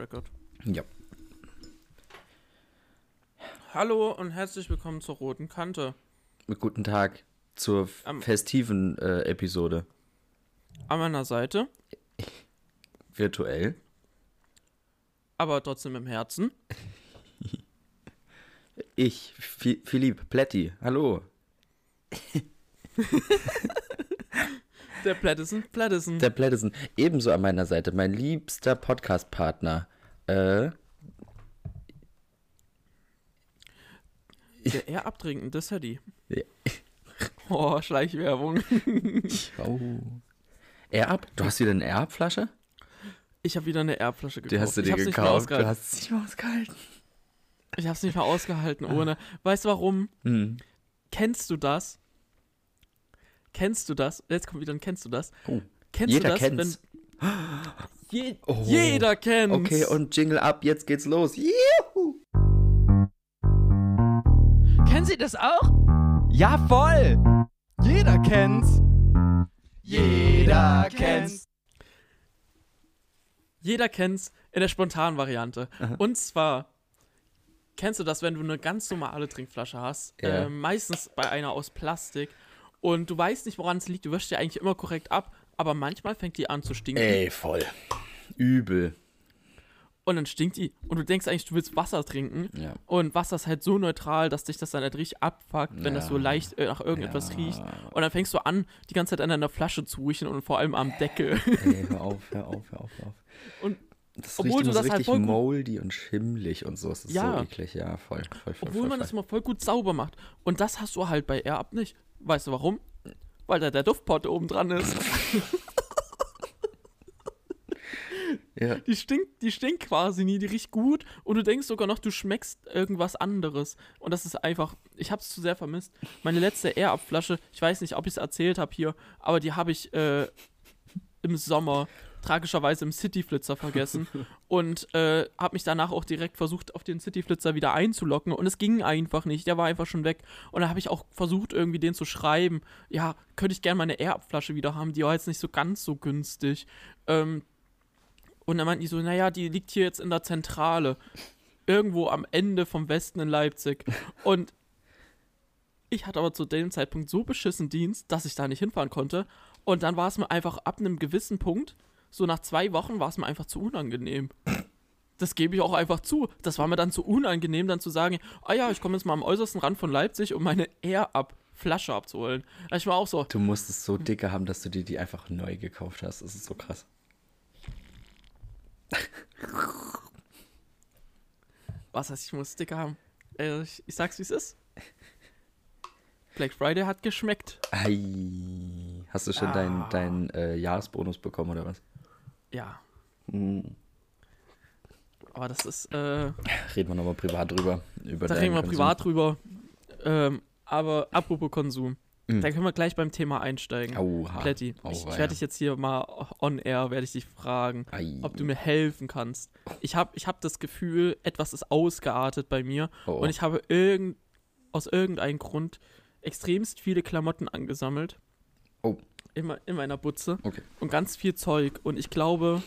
Record. Ja. Hallo und herzlich willkommen zur roten Kante. Guten Tag zur f- Am- festiven äh, Episode. An meiner Seite, Virtuell. aber trotzdem im Herzen. Ich, Fi- Philipp Plätti. Hallo. Der Plättison, Plättison. Der Plättison. Ebenso an meiner Seite. Mein liebster Podcast-Partner. Äh, Der eher abtrinkende Sadie. Ja. Oh, Schleichwerbung. oh. Air-Up? Du hast wieder eine Air-Up-Flasche? Ich habe wieder eine Erbflasche gekauft. Die hast du ich dir gekauft. Du hast es nicht mehr ausgehalten. Ich hab's nicht mehr ausgehalten ohne. Weißt du warum? Hm. Kennst du das? Kennst du das? Jetzt kommt wieder ein Kennst du das? Oh. Kennst Jeder du das, kennt's. Je Oh. Jeder kennt's. Okay, und Jingle ab, jetzt geht's los. Juhu. Kennen Sie das auch? Ja, voll! Jeder kennt's. Jeder kennt's. Jeder kennt's in der spontanen Variante. Aha. Und zwar kennst du das, wenn du eine ganz normale Trinkflasche hast, Ja. äh, meistens bei einer aus Plastik und du weißt nicht, woran es liegt. Du wäschst die eigentlich immer korrekt ab, aber manchmal fängt die an zu stinken Ey, voll. Übel. und dann stinkt die und du denkst eigentlich, du willst Wasser trinken Ja. und Wasser ist halt so neutral, dass dich das dann halt richtig abfuckt, wenn das so Ja. leicht äh, nach irgendetwas Ja. riecht. Und dann fängst du an, die ganze Zeit an deiner Flasche zu riechen und vor allem am Deckel. Ey, hör auf, hör auf, hör auf, hör auf. Und das obwohl riecht du das halt richtig gut- moldy und schimmlig und so. Es ist Ja. so eklig, ja, voll, voll, voll, Obwohl voll, man das immer voll gut sauber macht. Und das hast du halt bei AirUp nicht. Weißt du warum? Weil da der Duftpott oben dran ist. Ja. Die stinkt, die stinkt quasi nie, die riecht gut und du denkst sogar noch, du schmeckst irgendwas anderes. Und das ist einfach, ich habe es zu sehr vermisst. Meine letzte Air-Up-Flasche, ich weiß nicht, ob ich es erzählt habe hier, aber die habe ich äh, im Sommer tragischerweise im City-Flitzer vergessen und äh, habe mich danach auch direkt versucht, auf den City-Flitzer wieder einzulocken und es ging einfach nicht, der war einfach schon weg. Und da habe ich auch versucht, irgendwie den zu schreiben, ja, könnte ich gerne meine Air-Up-Flasche wieder haben, die war jetzt nicht so ganz so günstig. Ähm, und dann meinten die so, naja, die liegt hier jetzt in der Zentrale. Irgendwo am Ende vom Westen in Leipzig. Und ich hatte aber zu dem Zeitpunkt so beschissen Dienst, dass ich da nicht hinfahren konnte. Und dann war es mir einfach ab einem gewissen Punkt, so nach zwei Wochen, war es mir einfach zu unangenehm. Das gebe ich auch einfach zu. Das war mir dann zu unangenehm, dann zu sagen, ah ja, ich komme jetzt mal am äußersten Rand von Leipzig, um meine Air-Up-Flasche abzuholen. Da Ich war auch so, Du musst es so dicke haben, dass du dir die einfach neu gekauft hast. Das ist so krass. Was heißt, ich muss Sticker haben? Äh, ich, ich sag's, wie es ist. Black Friday hat geschmeckt. Ei. Hast du schon Ah. deinen dein, äh, Jahresbonus bekommen oder was? Ja, Hm. aber das ist, äh, Reden wir nochmal privat drüber. Über da reden wir Konsum. privat drüber. Ähm, aber apropos Konsum, Mhm. da können wir gleich beim Thema einsteigen. Auha. Plätti, ich, Auweia. ich werde dich jetzt hier mal on air, werde ich dich fragen, Ei. ob du mir helfen kannst. Ich habe ich hab das Gefühl, etwas ist ausgeartet bei mir Oh, oh. und ich habe irgend, aus irgendeinem Grund extremst viele Klamotten angesammelt. Oh. In, in meiner Butze. Okay. Und ganz viel Zeug. Und ich glaube,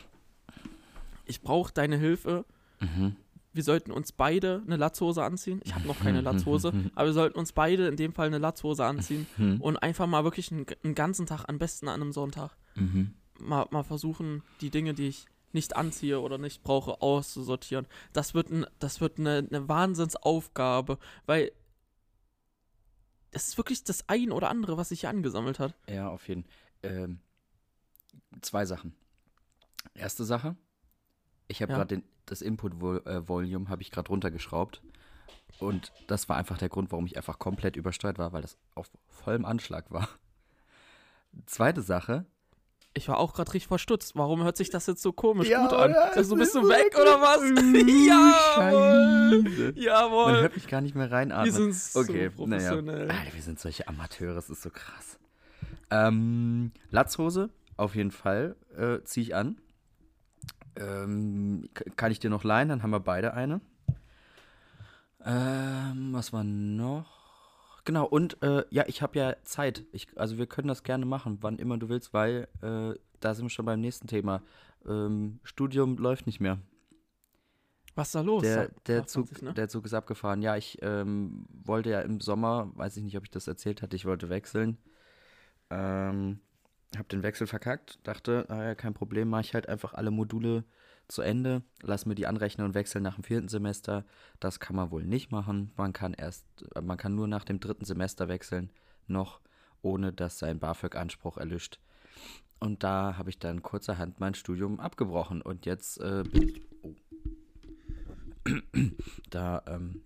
ich brauche deine Hilfe. Mhm. Wir sollten uns beide eine Latzhose anziehen. Ich habe noch keine Mhm, Latzhose, mhm. aber wir sollten uns beide in dem Fall eine Latzhose anziehen Mhm. und einfach mal wirklich einen, einen ganzen Tag, am besten an einem Sonntag, Mhm. mal, mal versuchen, die Dinge, die ich nicht anziehe oder nicht brauche, auszusortieren. Das wird, ein, das wird eine, eine Wahnsinnsaufgabe, weil es ist wirklich das ein oder andere, was sich hier angesammelt hat. Ja, auf jeden Fall. Ähm, zwei Sachen. Erste Sache, ich habe Ja. gerade das Input-Volume habe ich gerade runtergeschraubt. Und das war einfach der Grund, warum ich einfach komplett übersteuert war, weil das auf vollem Anschlag war. Zweite Sache. Ich war auch gerade richtig verstutzt. Warum hört sich das jetzt so komisch Ja, gut an? oder? Also, bist Es du weg so oder was? Jawohl! Scheiße. Man Jawohl! hört mich gar nicht mehr Wir reinatmen. sind so Okay, professionell. naja. Alter, wir sind solche Amateure, das ist so krass. Ähm, Latzhose, auf jeden Fall, äh, ziehe ich an. Ähm, kann ich dir noch leihen, dann haben wir beide eine. Ähm, was war noch? Genau, und äh, ja, ich habe ja Zeit. Ich, also wir können das gerne machen, wann immer du willst, weil äh, da sind wir schon beim nächsten Thema. Ähm, Studium läuft nicht mehr. Was ist da los? Der, der, sagt man Zug, sich, ne? der Zug ist abgefahren. Ja, ich ähm, wollte ja im Sommer, weiß ich nicht, ob ich das erzählt hatte, ich wollte wechseln. Ähm, hab den Wechsel verkackt, dachte, naja, kein Problem, mache ich halt einfach alle Module zu Ende, lass mir die anrechnen und wechseln nach dem vierten Semester. Das kann man wohl nicht machen. Man kann erst, äh, man kann nur nach dem dritten Semester wechseln, noch, ohne dass sein BAföG-Anspruch erlischt. Und da habe ich dann kurzerhand mein Studium abgebrochen und jetzt äh, bin ich. Oh. Da ähm,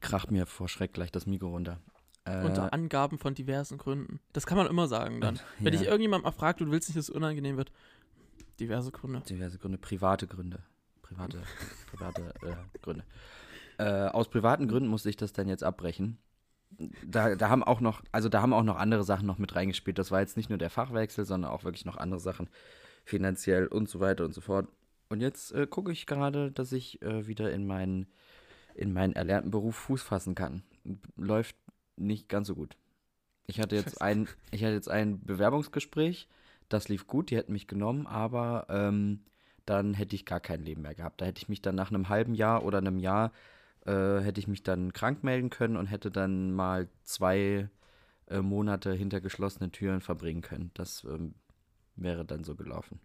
kracht mir vor Schreck gleich das Mikro runter. Äh, Unter Angaben von diversen Gründen. Das kann man immer sagen dann. Wenn ja, dich irgendjemand mal fragt, du willst nicht, dass es unangenehm wird. Diverse Gründe. diverse Gründe, private Gründe. Private, private äh, Gründe. Äh, aus privaten Gründen musste ich das dann jetzt abbrechen. Da, da haben auch noch, also da haben auch noch andere Sachen noch mit reingespielt. Das war jetzt nicht nur der Fachwechsel, sondern auch wirklich noch andere Sachen, finanziell und so weiter und so fort. Und jetzt äh, gucke ich gerade, dass ich äh, wieder in meinen, in meinen erlernten Beruf Fuß fassen kann. Läuft nicht ganz so gut. Ich hatte jetzt ein, ich hatte jetzt ein Bewerbungsgespräch, das lief gut, die hätten mich genommen, aber ähm, dann hätte ich gar kein Leben mehr gehabt. Da hätte ich mich dann nach einem halben Jahr oder einem Jahr äh, hätte ich mich dann krank melden können und hätte dann mal zwei äh, Monate hinter geschlossenen Türen verbringen können. Das ähm, wäre dann so gelaufen.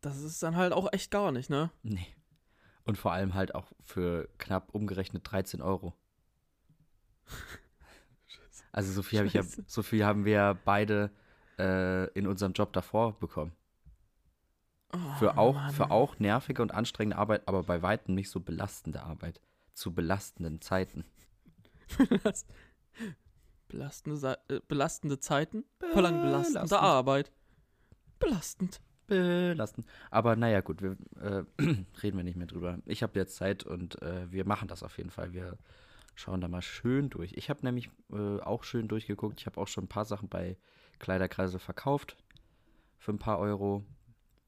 Das ist dann halt auch echt gar nicht, ne? Nee. Und vor allem halt auch für knapp umgerechnet 13 Euro. Also so viel, hab ich ja, so viel haben wir ja beide äh, in unserem Job davor bekommen. Oh, Für auch, Mann. für auch nervige und anstrengende Arbeit, aber bei weitem nicht so belastende Arbeit. Zu belastenden Zeiten. Belast- belastende, äh, belastende Zeiten verlangen belastende Belastend. Arbeit. Belastend. Belastend. Aber naja, gut, wir äh, reden wir nicht mehr drüber. Ich habe jetzt Zeit und äh, wir machen das auf jeden Fall. Wir schauen da mal schön durch. Ich habe nämlich äh, auch schön durchgeguckt. Ich habe auch schon ein paar Sachen bei Kleiderkreisel verkauft. Für ein paar Euro.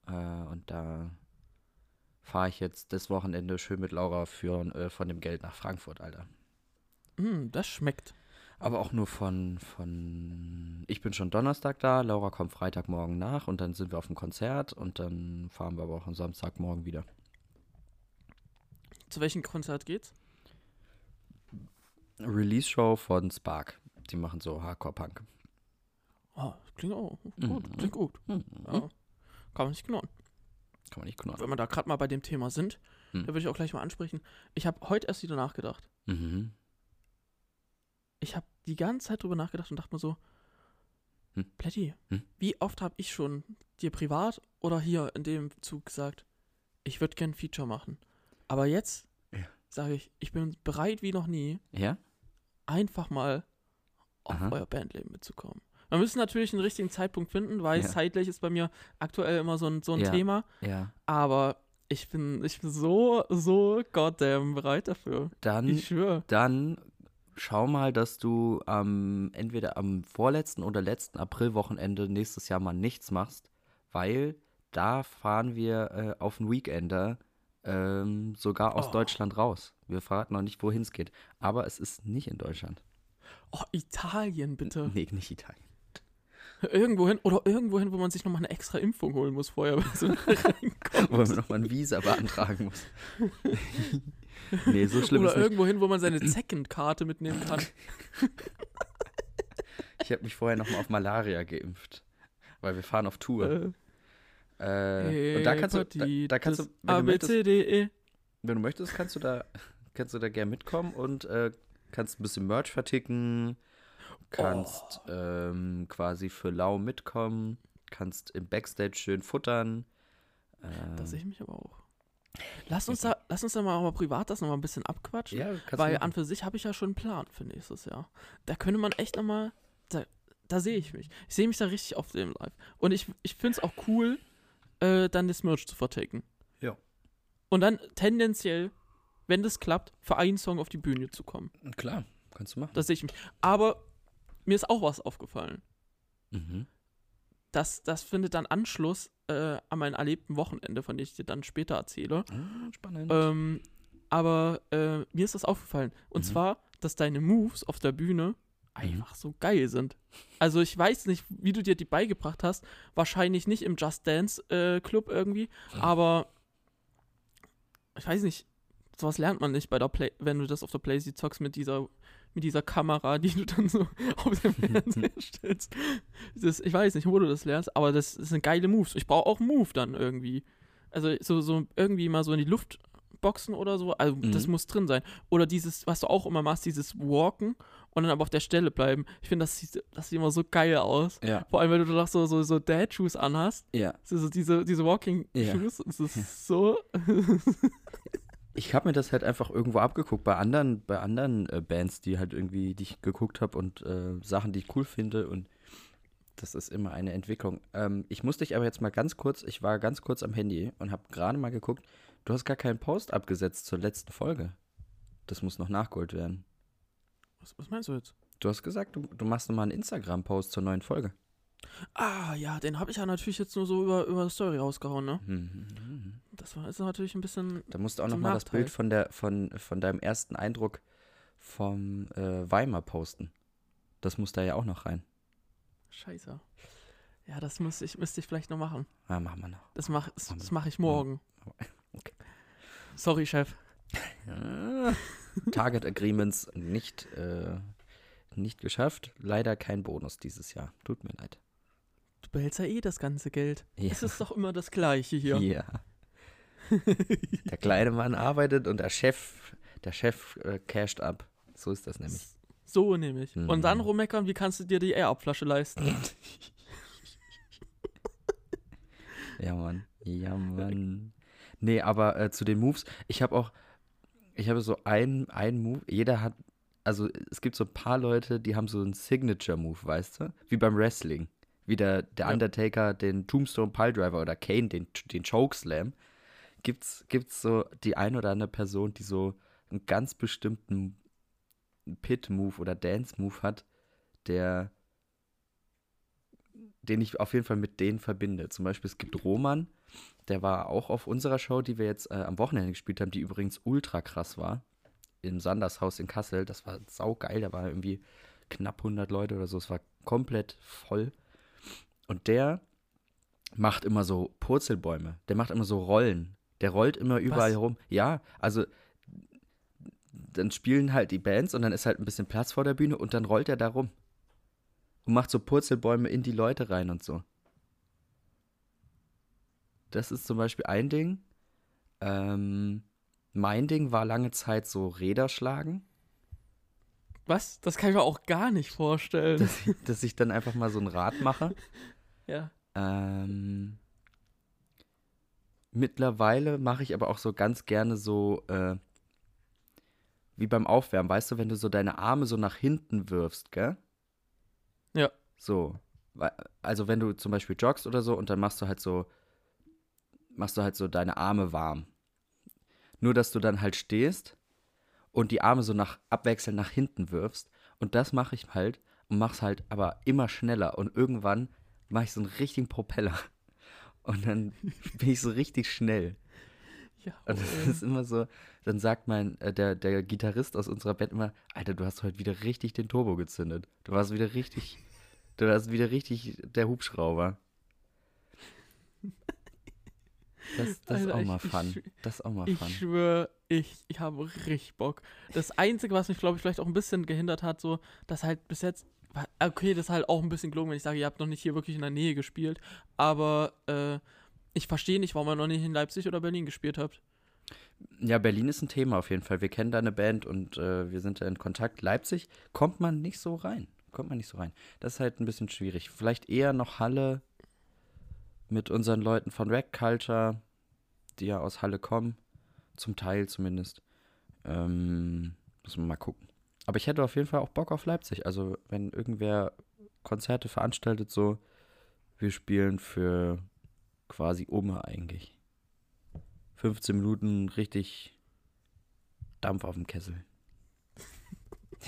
Äh, und da fahre ich jetzt das Wochenende schön mit Laura für, äh, von dem Geld nach Frankfurt, Alter. Mm, das schmeckt. Aber auch nur von, von. Ich bin schon Donnerstag da, Laura kommt Freitagmorgen nach und dann sind wir auf dem Konzert und dann fahren wir aber auch am Samstagmorgen wieder. Zu welchem Konzert geht's? Release-Show von Spark. Die machen so Hardcore-Punk. Oh, klingt auch gut. Mhm. Klingt gut. Hm, Ja. Kann man nicht genau. Kann man nicht genau. Wenn wir da gerade mal bei dem Thema sind, Hm. da würde ich auch gleich mal ansprechen. Ich habe heute erst wieder nachgedacht. Mhm. Ich habe die ganze Zeit drüber nachgedacht und dachte mir so, Hm. Plätti, Hm? wie oft habe ich schon dir privat oder hier in dem Zug gesagt, ich würde gern ein Feature machen. Aber jetzt Ja. sage ich, ich bin bereit wie noch nie, Ja? Einfach mal auf Aha. euer Bandleben mitzukommen. Wir müssen natürlich einen richtigen Zeitpunkt finden, weil Ja. zeitlich ist bei mir aktuell immer so ein, so ein Ja. Thema. Ja. Aber ich bin, ich bin so, so goddamn bereit dafür. Dann, Ich schwöre. dann schau mal, dass du am entweder am vorletzten oder letzten Aprilwochenende nächstes Jahr mal nichts machst, weil da fahren wir äh, auf einen Weekender ähm, sogar aus Oh. Deutschland raus. Wir verraten noch nicht, wohin es geht. Aber es ist nicht in Deutschland. Oh, Italien bitte. Nee, nicht Italien. Irgendwohin oder irgendwohin, wo man sich nochmal eine extra Impfung holen muss vorher, wenn man so. Wo man nochmal ein Visa beantragen muss. nee, so schlimm Oder ist nicht. irgendwohin, wo man seine Zeckenkarte mitnehmen kann. Ich habe mich vorher nochmal auf Malaria geimpft. Weil wir fahren auf Tour. Äh, Äh, und da kannst du, da, da kannst du, wenn du möchtest, E. wenn du möchtest, kannst du da, kannst du da gerne mitkommen und äh, kannst ein bisschen Merch verticken, kannst Oh. ähm, quasi für lau mitkommen, kannst im Backstage schön futtern. Ähm, Da sehe ich mich aber auch. Lass uns da, lass uns da mal, mal privat das nochmal ein bisschen abquatschen. ja, weil an für sich habe ich ja schon einen Plan für nächstes Jahr. Da könnte man echt nochmal, da, da sehe ich mich. Ich sehe mich da richtig auf dem Live. Und ich, ich finde es auch cool, äh, dann das Merch zu vertaken. Ja. Und dann tendenziell, wenn das klappt, für einen Song auf die Bühne zu kommen. Klar, kannst du machen. Das sehe ich mich. Aber mir ist auch was aufgefallen. Mhm. Das, das findet dann Anschluss äh, an mein erlebten Wochenende, von dem ich dir dann später erzähle. Ah, spannend. Ähm, aber äh, mir ist das aufgefallen. Und Mhm. zwar, dass deine Moves auf der Bühne einfach so geil sind. Also ich weiß nicht, wie du dir die beigebracht hast. Wahrscheinlich nicht im Just Dance äh, Club irgendwie, Mhm. aber ich weiß nicht, sowas lernt man nicht bei der Play, wenn du das auf der Playsee zockst mit dieser, mit dieser Kamera, die du dann so auf dem Fernseher stellst. Das, ich weiß nicht, wo du das lernst, aber das, das sind geile Moves. Ich brauche auch einen Move dann irgendwie. Also so, so irgendwie mal so in die Luft boxen oder so. Also das Mhm. muss drin sein. Oder dieses, was du auch immer machst, dieses Walken und dann aber auf der Stelle bleiben. Ich finde, das sieht, das sieht immer so geil aus. Ja. Vor allem, wenn du doch so, so, so Dad-Shoes anhast. Ja. So, so diese, diese Walking Ja. Es ist so. Ich habe mir das halt einfach irgendwo abgeguckt bei anderen, bei anderen äh, Bands, die halt irgendwie, die ich geguckt habe und äh, Sachen, die ich cool finde und das ist immer eine Entwicklung. Ähm, ich muss dich aber jetzt mal ganz kurz, ich war ganz kurz am Handy und habe gerade mal geguckt, du hast gar keinen Post abgesetzt zur letzten Folge. Das muss noch nachgeholt werden. Was, was meinst du jetzt? Du hast gesagt, du, du machst nochmal einen Instagram-Post zur neuen Folge. Ah, ja, den habe ich ja natürlich jetzt nur so über, über Story rausgehauen, ne? Mhm. Das war ist natürlich ein bisschen. Da musst du auch nochmal das. Bild von, der, von, von deinem ersten Eindruck vom äh, Weimar posten. Das muss da ja auch noch rein. Scheiße. Ja, das müsste ich, müsste ich vielleicht noch machen. Ah, machen wir noch. Das mache das, das mach ich morgen. Okay. Sorry, Chef. Ja. Target Agreements nicht, äh, nicht geschafft. Leider kein Bonus dieses Jahr. Tut mir leid. Du behältst ja eh das ganze Geld. Ja. Es ist doch immer das Gleiche hier. Ja. Der kleine Mann arbeitet und der Chef, der Chef äh, casht ab. So ist das nämlich. So nämlich. Mhm. Und dann rummeckern, wie kannst du dir die Air-Abflasche leisten? Ja, Mann. Ja, Mann. Nee, aber äh, zu den Moves, ich habe auch, ich habe so ein, ein Move, jeder hat, also es gibt so ein paar Leute, die haben so einen Signature-Move, weißt du? Wie beim Wrestling. Wie der, der Ja. Undertaker den Tombstone Piledriver oder Kane den, den Chokeslam. Gibt's, gibt's so die ein oder andere Person, die so einen ganz bestimmten Pit-Move oder Dance-Move hat, der den ich auf jeden Fall mit denen verbinde. Zum Beispiel, es gibt Roman, der war auch auf unserer Show, die wir jetzt äh, am Wochenende gespielt haben, die übrigens ultra krass war. Im Sandershaus in Kassel. Das war saugeil. Da waren irgendwie knapp 100 Leute oder so. Es war komplett voll. Und der macht immer so Purzelbäume. Der macht immer so Rollen. Der rollt immer überall Was? herum. Ja, also dann spielen halt die Bands und dann ist halt ein bisschen Platz vor der Bühne und dann rollt er da rum. Und macht so Purzelbäume in die Leute rein und so. Das ist zum Beispiel ein Ding. Ähm, mein Ding war lange Zeit so Räder schlagen. Was? Das kann ich mir auch gar nicht vorstellen. Dass ich, dass ich dann einfach mal so ein Rad mache. ja. Ähm, mittlerweile mache ich aber auch so ganz gerne so, äh, wie beim Aufwärmen, weißt du, wenn du so deine Arme so nach hinten wirfst, gell? Ja. So. Also wenn du zum Beispiel joggst oder so und dann machst du halt so, machst du halt so deine Arme warm. Nur, dass du dann halt stehst und die Arme so nach abwechselnd nach hinten wirfst. Und das mache ich halt und mach's halt aber immer schneller. Und irgendwann mache ich so einen richtigen Propeller. Und dann bin ich so richtig schnell. Ja. Und das ist immer so, dann sagt mein, äh, der, der Gitarrist aus unserer Band immer, Alter, du hast heute wieder richtig den Turbo gezündet. Du warst wieder richtig, du warst wieder richtig der Hubschrauber. Das, das ist Alter, auch ich- mal ich fun. schw- Das ist auch mal Ich fun. schwöre, ich, ich habe richtig Bock. Das Einzige, was mich, glaube ich, vielleicht auch ein bisschen gehindert hat, so, dass halt bis jetzt. Okay, das ist halt auch ein bisschen gelungen, wenn ich sage, ihr habt noch nicht hier wirklich in der Nähe gespielt. Aber äh, ich verstehe nicht, warum ihr noch nicht in Leipzig oder Berlin gespielt habt. Ja, Berlin ist ein Thema auf jeden Fall. Wir kennen da eine Band und äh, wir sind da in Kontakt. Leipzig kommt man nicht so rein. Kommt man nicht so rein. Das ist halt ein bisschen schwierig. Vielleicht eher noch Halle mit unseren Leuten von Rack Culture, die ja aus Halle kommen. Zum Teil zumindest. Ähm, muss man mal gucken. Aber ich hätte auf jeden Fall auch Bock auf Leipzig. Also, wenn irgendwer Konzerte veranstaltet, so, wir spielen für quasi Umme eigentlich. 15 Minuten richtig Dampf auf dem Kessel.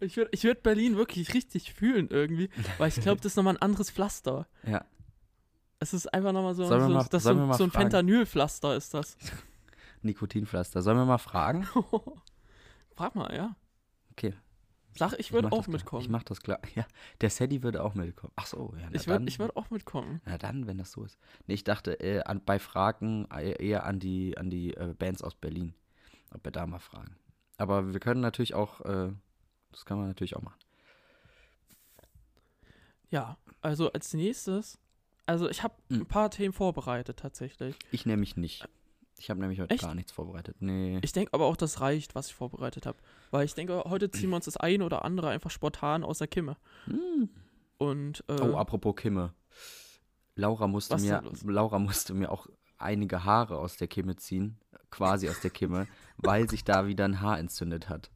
Ich würde ich würd Berlin wirklich richtig fühlen irgendwie, weil ich glaube, das ist nochmal ein anderes Pflaster. Ja. Es ist einfach nochmal so, so, mal- so, mal so ein? Fentanyl-Pflaster ist das. Nikotinpflaster. Sollen wir mal fragen? Frag mal, ja. Okay. Sag, ich würde auch das klar. mitkommen. Ich mach das klar. Ja, der Sadie würde auch mitkommen. Ach so, ja. Ich würde würd auch mitkommen. Na dann, wenn das so ist. Nee, ich dachte äh, an, bei Fragen äh, eher an die, an die äh, Bands aus Berlin. Ob wir da mal fragen. Aber wir können natürlich auch, äh, das kann man natürlich auch machen. Ja, also als nächstes, also ich habe Mhm. ein paar Themen vorbereitet tatsächlich. Ich nämlich nicht. Ich habe nämlich heute Echt? gar nichts vorbereitet. Nee. Ich denke aber auch, das reicht, was ich vorbereitet habe. Weil ich denke, heute ziehen wir uns das eine oder andere einfach spontan aus der Kimme. Hm. Und äh, Oh, apropos Kimme. Laura musste mir? Laura musste mir auch einige Haare aus der Kimme ziehen, quasi aus der Kimme, weil sich da wieder ein Haar entzündet hat.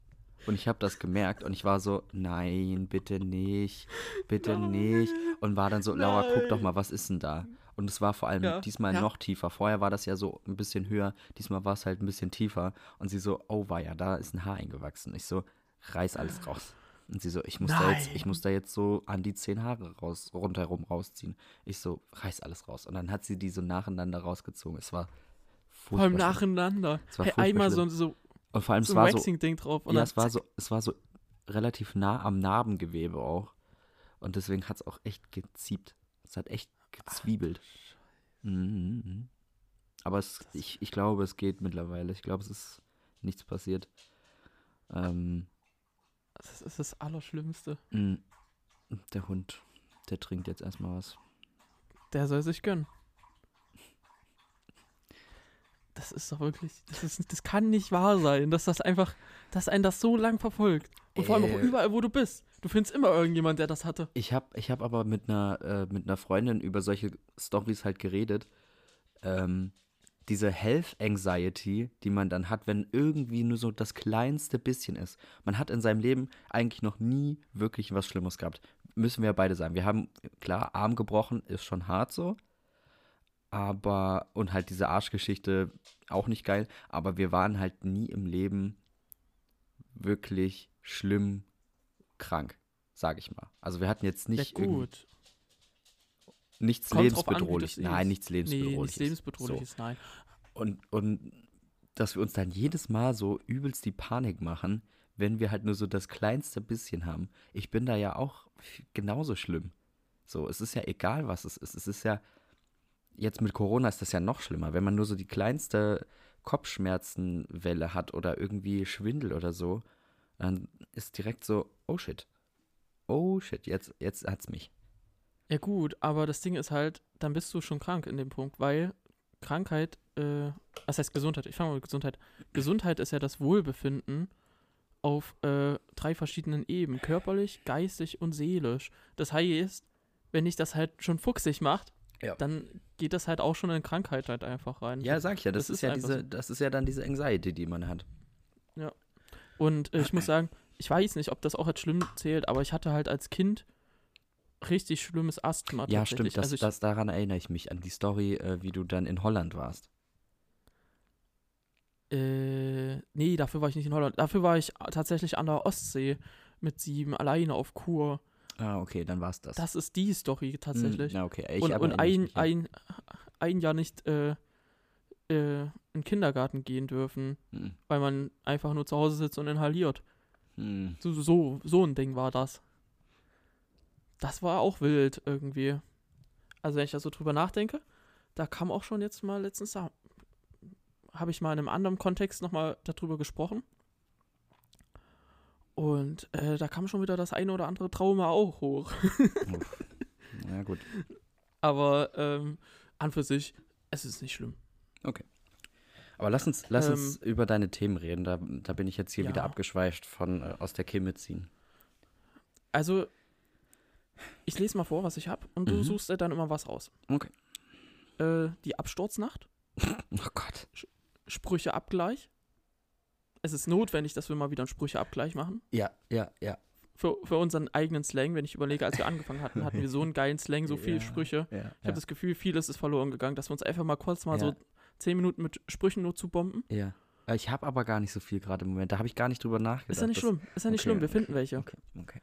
Und ich habe das gemerkt und ich war so, nein, bitte nicht, bitte nicht. Und war dann so, Laura, guck doch Nein. mal, was ist denn da? Und es war vor allem Ja, diesmal ja. noch tiefer. Vorher war das ja so ein bisschen höher, diesmal war es halt ein bisschen tiefer. Und sie so, oh war ja, da ist ein Haar eingewachsen. Ich so, reiß alles raus. Und sie so, ich muss, da jetzt, ich Nein. muss da jetzt so an die zehn Haare raus, rundherum rausziehen. Ich so, reiß alles raus. Und dann hat sie die so nacheinander rausgezogen. Es war vor allem furchtbar nacheinander. Es war Hey, furchtbar einmal so, so, Und vor allem, so es war so, Waxing-Ding drauf. Und ja, es war so, es war so relativ nah am Narbengewebe auch. Und deswegen hat es auch echt geziebt. Es hat echt gezwiebelt. Mhm, mhm. Aber es, ich, ich glaube, es geht mittlerweile. Ich glaube, es ist nichts passiert. Ähm, Das ist das Allerschlimmste. mh, der Hund, der trinkt jetzt erstmal was. Der soll sich gönnen. Das ist doch wirklich, das, ist, das kann nicht wahr sein, dass das einfach, dass einen das so lang verfolgt. Und vor allem auch Äh. überall, wo du bist. Du findest immer irgendjemand, der das hatte. Ich habe ich hab aber mit einer, äh, mit einer Freundin über solche Stories halt geredet. Ähm, diese Health Anxiety, die man dann hat, wenn irgendwie nur so das kleinste bisschen ist. Man hat in seinem Leben eigentlich noch nie wirklich was Schlimmes gehabt. Müssen wir ja beide sagen. Wir haben, klar, Arm gebrochen, ist schon hart so. Aber, und halt diese Arschgeschichte auch nicht geil. Aber wir waren halt nie im Leben wirklich schlimm krank, sag ich mal. Also wir hatten jetzt nicht ja, gut. nichts Kommt drauf an, Nein, nichts Nee, lebensbedrohliches. nichts lebensbedrohliches, nein. So. Und, und dass wir uns dann jedes Mal so übelst die Panik machen, wenn wir halt nur so das kleinste bisschen haben. Ich bin da ja auch genauso schlimm. So, es ist ja egal, was es ist. Es ist ja, jetzt mit Corona ist das ja noch schlimmer. Wenn man nur so die kleinste Kopfschmerzenwelle hat oder irgendwie Schwindel oder so, dann ist direkt so, oh shit. Oh shit, jetzt, jetzt hat's mich. Ja gut, aber das Ding ist halt, dann bist du schon krank in dem Punkt, weil Krankheit, äh, was heißt Gesundheit? Ich fange mal mit Gesundheit. Gesundheit ist ja das Wohlbefinden auf äh, drei verschiedenen Ebenen, körperlich, geistig und seelisch. Das heißt, wenn dich das halt schon fuchsig macht, Ja. dann geht das halt auch schon in Krankheit halt einfach rein. Ja, sag ich ja, das, Das ist, ist ja diese, so. das ist ja dann diese Anxiety, die man hat. Und äh, ich muss sagen, ich weiß nicht, ob das auch als schlimm zählt, aber ich hatte halt als Kind richtig schlimmes Asthma. Ja, stimmt, das, also ich, das, daran erinnere ich mich, an die Story, äh, wie du dann in Holland warst. Äh, nee, dafür war ich nicht in Holland. Dafür war ich tatsächlich an der Ostsee mit sieben alleine auf Kur. Ah, okay, dann war's das. Das ist die Story tatsächlich. Hm, na, okay, ich und und ein, ein, ein Jahr nicht äh, äh, in den Kindergarten gehen dürfen, Hm, weil man einfach nur zu Hause sitzt und inhaliert. hm. So, so, so ein Ding war das. Das war auch wild irgendwie. Also wenn ich da so drüber nachdenke, da kam auch schon jetzt mal letztens, habe ich mal in einem anderen Kontext nochmal darüber gesprochen. Und äh, da kam schon wieder das eine oder andere Trauma auch hoch. Ja, gut. Aber ähm, an für sich, es ist nicht schlimm. Aber lass uns, lass uns Ähm, über deine Themen reden. Da, da bin ich jetzt hier ja. wieder abgeschweift von äh, aus der Kimme ziehen. Also, ich lese mal vor, was ich habe und du Mhm. suchst dann immer was raus. Okay. Äh, die Absturznacht. Oh Gott. Sprücheabgleich. Es ist notwendig, dass wir mal wieder einen Sprücheabgleich machen. Ja, ja, ja. Für, für unseren eigenen Slang, wenn ich überlege, als wir angefangen hatten, hatten wir so einen geilen Slang, so viele Ja, Sprüche. Ja, Ich ja. habe das Gefühl, vieles ist verloren gegangen, dass wir uns einfach mal kurz mal so zehn Minuten mit Sprüchen nur zu bomben. ja. Äh, Ich habe aber gar nicht so viel gerade im Moment. Da habe ich gar nicht drüber nachgedacht. Ist ja nicht Das- schlimm, ist ja nicht okay, schlimm, wir okay, finden welche. Okay, okay.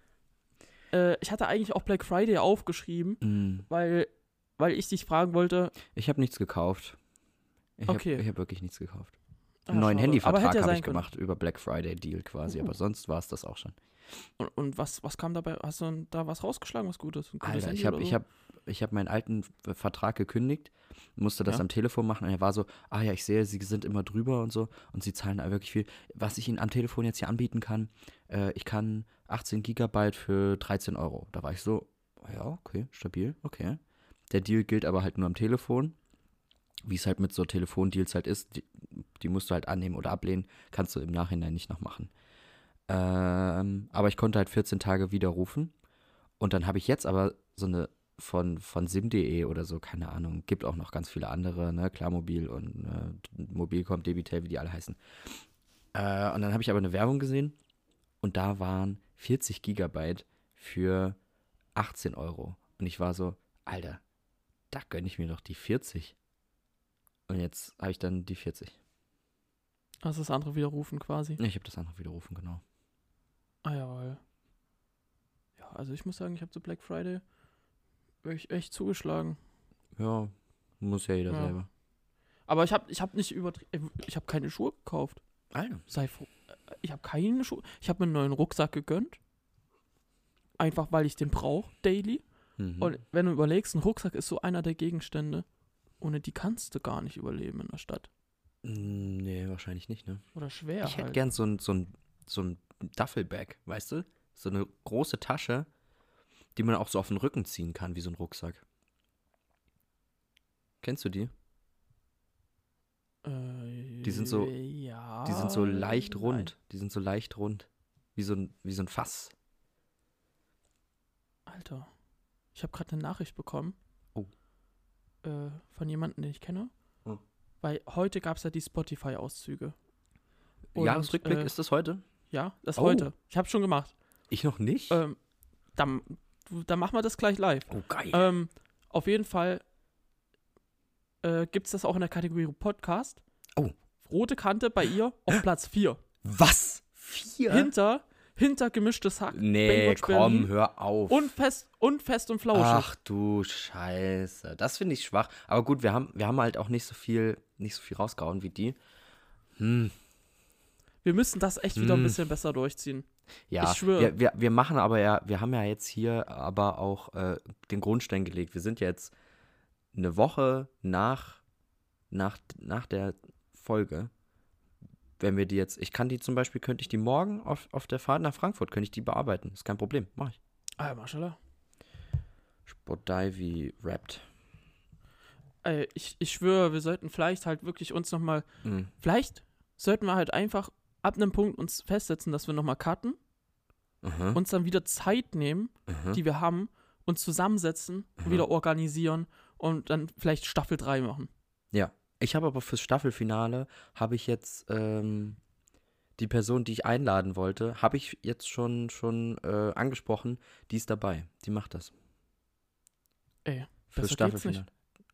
Äh, ich hatte eigentlich auch Black Friday aufgeschrieben, Mm, weil, weil ich dich fragen wollte. Ich habe nichts gekauft. Ich Okay. habe ich hab wirklich nichts gekauft. Einen neuen Handyvertrag ja habe ich können. gemacht über Black Friday Deal quasi, Uh. aber sonst war es das auch schon. Und, und was, was kam dabei? Hast du da was rausgeschlagen, was Gutes? Ein gutes Alter, Handy ich habe oder ich so? hab, ich hab meinen alten Ver- Vertrag gekündigt, musste das Ja. am Telefon machen und er war so, ah ja, ich sehe, sie sind immer drüber und so und sie zahlen da wirklich viel. Was ich ihnen am Telefon jetzt hier anbieten kann, äh, ich kann 18 Gigabyte für 13 Euro. Da war ich so, ja, okay, stabil, okay. Der Deal gilt aber halt nur am Telefon. Wie es halt mit so Telefondeals halt ist, die, die musst du halt annehmen oder ablehnen, kannst du im Nachhinein nicht noch machen. Ähm, aber ich konnte halt 14 Tage widerrufen. Und dann habe ich jetzt aber so eine von, von sim.de oder so, keine Ahnung, gibt auch noch ganz viele andere, ne, Klarmobil und äh, Mobilcom, Debitel, wie die alle heißen. Äh, und dann habe ich aber eine Werbung gesehen und da waren 40 Gigabyte für 18 Euro. Und ich war so, Alter, da gönne ich mir doch die 40. Und jetzt habe ich dann die 40. Also das andere widerrufen quasi. Ich habe das andere widerrufen, genau. Ah ja, weil. Ja, also ich muss sagen, ich habe zu Black Friday echt, echt zugeschlagen. Ja, muss ja jeder Ja. selber. Aber ich habe ich hab nicht übertrieben. Ich habe keine Schuhe gekauft. Alter. Sei froh. Ich habe keine Schuhe. Ich habe mir einen neuen Rucksack gegönnt. Einfach weil ich den brauche, daily. Mhm. Und wenn du überlegst, ein Rucksack ist so einer der Gegenstände, ohne die kannst du gar nicht überleben in der Stadt. Mm, Nee, wahrscheinlich nicht, ne? Oder schwer. ich hätte halt. gern so ein, so, ein, so ein Duffelbag, weißt du? So eine große Tasche, die man auch so auf den Rücken ziehen kann, wie so ein Rucksack. Kennst du die? Äh, Die sind so- Ja. Die sind so leicht nein. rund. Die sind so leicht rund. Wie so ein, wie so ein Fass. Alter. Ich habe gerade eine Nachricht bekommen. Äh, von jemandem, den ich kenne. Oh. Weil heute gab es ja die Spotify-Auszüge. Jahresrückblick, äh, ist das heute? Ja, das Oh. heute. Ich habe schon gemacht. Ich noch nicht. Ähm, dann, dann machen wir das gleich live. oh, geil. Ähm, auf jeden Fall äh, gibt es das auch in der Kategorie Podcast. Oh. Rote Kante bei ihr auf Platz 4. Was? Vier? Hinter, hinter gemischtes Hack. nee, Baywatch komm, Berlin. hör auf. Und fest, und fest und flauschig. Ach du Scheiße. Das finde ich schwach. Aber gut, wir haben, wir haben halt auch nicht so viel, nicht so viel rausgehauen wie die. Hm. Wir müssen das echt wieder ein Hm. bisschen besser durchziehen. Ja, Ich schwöre. Wir, wir, wir machen aber ja, wir haben ja jetzt hier aber auch äh, den Grundstein gelegt. Wir sind jetzt eine Woche nach, nach, nach der Folge. Wenn wir die jetzt, ich kann die zum Beispiel, könnte ich die morgen auf, auf der Fahrt nach Frankfurt, könnte ich die bearbeiten. Ist kein Problem, mach ich. Ah, ja, Maschallah. Sportdivi rappt. Ey, ich, ich schwöre, wir sollten vielleicht halt wirklich uns nochmal, Mhm. vielleicht sollten wir halt einfach ab einem Punkt uns festsetzen, dass wir nochmal cutten, Aha, uns dann wieder Zeit nehmen, aha. die wir haben, uns zusammensetzen, und wieder organisieren und dann vielleicht Staffel 3 machen. Ja, ich habe aber fürs Staffelfinale habe ich jetzt ähm, die Person, die ich einladen wollte, habe ich jetzt schon schon äh, angesprochen. Die ist dabei. Die macht das Ey, fürs Staffelfinale.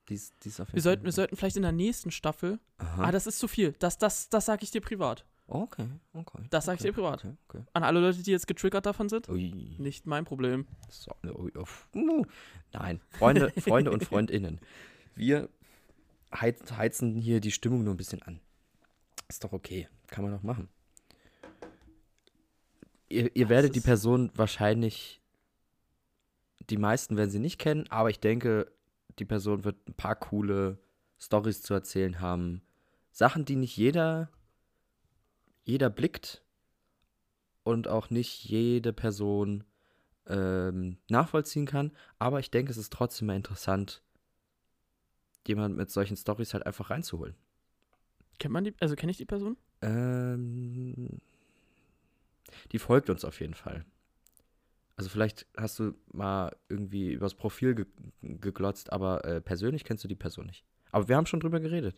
Die ist, die ist auf jeden wir sollten, wir sollten vielleicht in der nächsten Staffel, Aha. ah, das ist zu viel, das, das, das sage ich dir privat. okay, okay. Das sag ich okay, dir privat. Okay, okay. An alle Leute, die jetzt getriggert davon sind, Ui. nicht mein Problem. So. Nein, Freunde, Freunde und Freundinnen. Wir heizen hier die Stimmung nur ein bisschen an. Ist doch okay. Kann man doch machen. Ihr, ihr werdet die Person wahrscheinlich, die meisten werden sie nicht kennen, aber ich denke, die Person wird ein paar coole Stories zu erzählen haben. Sachen, die nicht jeder, jeder blickt und auch nicht jede Person ähm, nachvollziehen kann. Aber ich denke, es ist trotzdem mal interessant, jemand mit solchen Stories halt einfach reinzuholen. Kennt man die, also kenne ich die Person? Ähm, die folgt uns auf jeden Fall. Also vielleicht hast du mal irgendwie übers Profil ge geglotzt, aber äh, persönlich kennst du die Person nicht. Aber wir haben schon drüber geredet,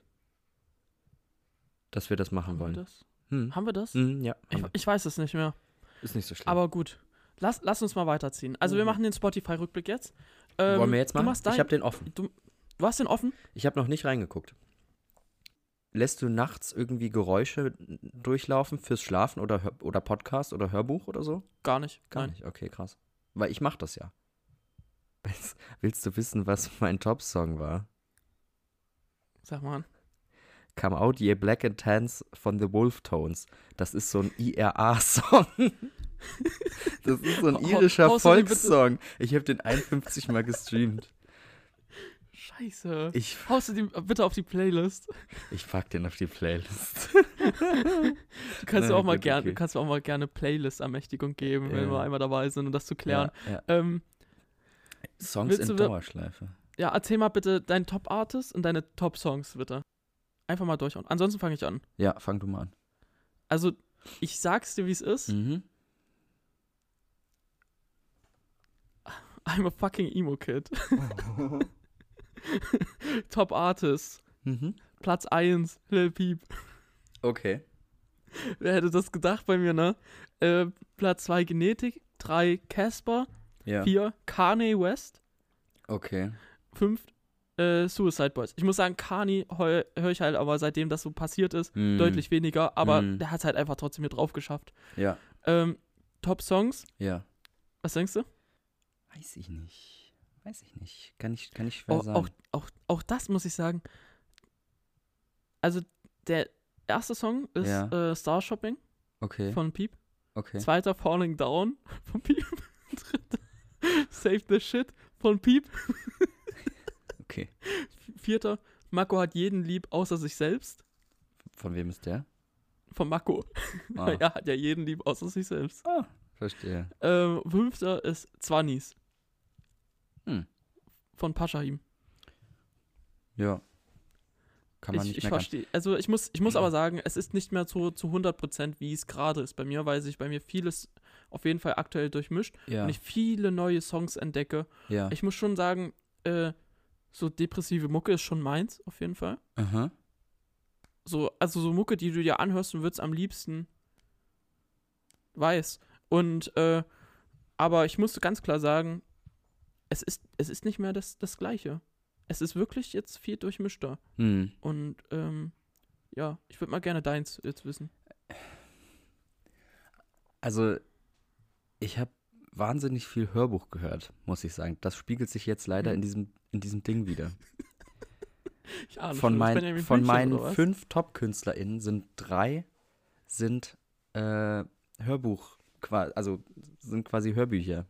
dass wir das machen Haben wir wollen. das? Hm. Haben wir das? Hm, ja, Ich, wir. ich weiß es nicht mehr. ist nicht so schlimm. Aber gut. Lass, lass uns mal weiterziehen. Also wir Mhm. machen den Spotify-Rückblick jetzt. Ähm, Wollen wir jetzt Du, machen? ich habe den offen. du hast den offen? Ich habe noch nicht reingeguckt. Lässt du nachts irgendwie Geräusche durchlaufen fürs Schlafen oder, Hör- oder Podcast oder Hörbuch oder so? Gar nicht. Gar Nein. nicht. Okay, krass. Weil ich mache das ja. Willst, du wissen, was mein Top-Song war? Sag mal. Come Out Ye Black and Tans von The Wolf Tones. Das ist so ein IRA-Song. Das ist so ein irischer du Volkssong. Ich habe den 51 Mal gestreamt. Scheiße. Ich, Haust du die bitte auf die Playlist? ich pack den auf die Playlist. Du kannst mir auch mal gut, gerne, okay. kannst auch mal gerne Playlist-Ermächtigung geben, wenn Ja. wir einmal dabei sind, um das zu klären. Ja, ja. Ähm, Songs in Dauerschleife. ja, erzähl mal bitte deinen Top-Artist und deine Top-Songs, bitte. Einfach mal durch. Und ansonsten fange ich an. Ja, fang du mal an. Also, ich sag's dir, wie es ist. Mhm. I'm a fucking Emo-Kid. Top-Artist. Mhm. Platz 1, Lil Peep. Okay. Wer hätte das gedacht bei mir, ne? Äh, Platz 2 Genetik, 3 Casper, Ja. 4 Kanye West, Okay. 5 äh, Suicide Boys. Ich muss sagen, Kanye höre ich halt, aber seitdem das so passiert ist, Mhm. deutlich weniger, aber Mhm. der hat es halt einfach trotzdem hier drauf geschafft. Ja. Ähm, Top Songs, Ja. was denkst du? Weiß ich nicht. Weiß ich nicht. Kann ich, kann ich schwer Auch, sagen. auch, auch, auch das muss ich sagen. Also, der erste Song ist Ja. äh, Star Shopping okay. von Peep. Okay. Zweiter Falling Down von Peep. Dritter Save the Shit von Peep. Okay. Vierter Mako hat jeden lieb außer sich selbst. Von wem ist der? Von Mako. Ah, Er hat ja jeden lieb außer sich selbst. verstehe. Ähm, fünfter ist Zwannis. Hm. Von Paschahim. Ja. Kann man ich nicht ich verstehe. Also ich muss, ich muss aber sagen, es ist nicht mehr zu, zu 100%, wie es gerade ist bei mir, weil sich bei mir vieles auf jeden Fall aktuell durchmischt Ja. und ich viele neue Songs entdecke. ja. Ich muss schon sagen, äh, so depressive Mucke ist schon meins, auf jeden Fall. Aha. So, also so Mucke, die du dir anhörst und würdest am liebsten weiß. Und, äh, aber ich musste ganz klar sagen, es ist, es ist nicht mehr das, das Gleiche. Es ist wirklich jetzt viel durchmischter. Hm. Und, ähm, ja, ich würde mal gerne deins jetzt wissen. Also, ich habe wahnsinnig viel Hörbuch gehört, muss ich sagen. Das spiegelt sich jetzt leider Mhm. in, diesem, in diesem Ding wieder. Ich ahne Von, mein, von meinen fünf Top-KünstlerInnen sind drei sind äh, Hörbuch, also sind quasi Hörbücher.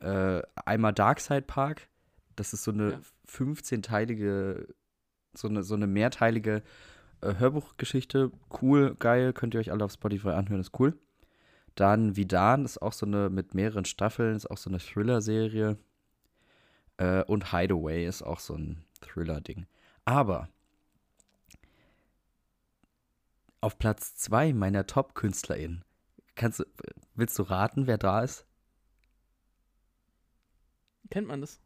Äh, einmal Darkside Park, das ist so eine Ja. 15-teilige, so eine, so eine mehrteilige äh, Hörbuchgeschichte. Cool, geil, könnt ihr euch alle auf Spotify anhören, ist cool. Dann Vidan ist auch so eine mit mehreren Staffeln, ist auch so eine Thriller-Serie. Äh, und Hideaway ist auch so ein Thriller-Ding. Aber auf Platz zwei meiner Top-KünstlerInnen, kannst du, willst du raten, wer da ist? Kennt man das?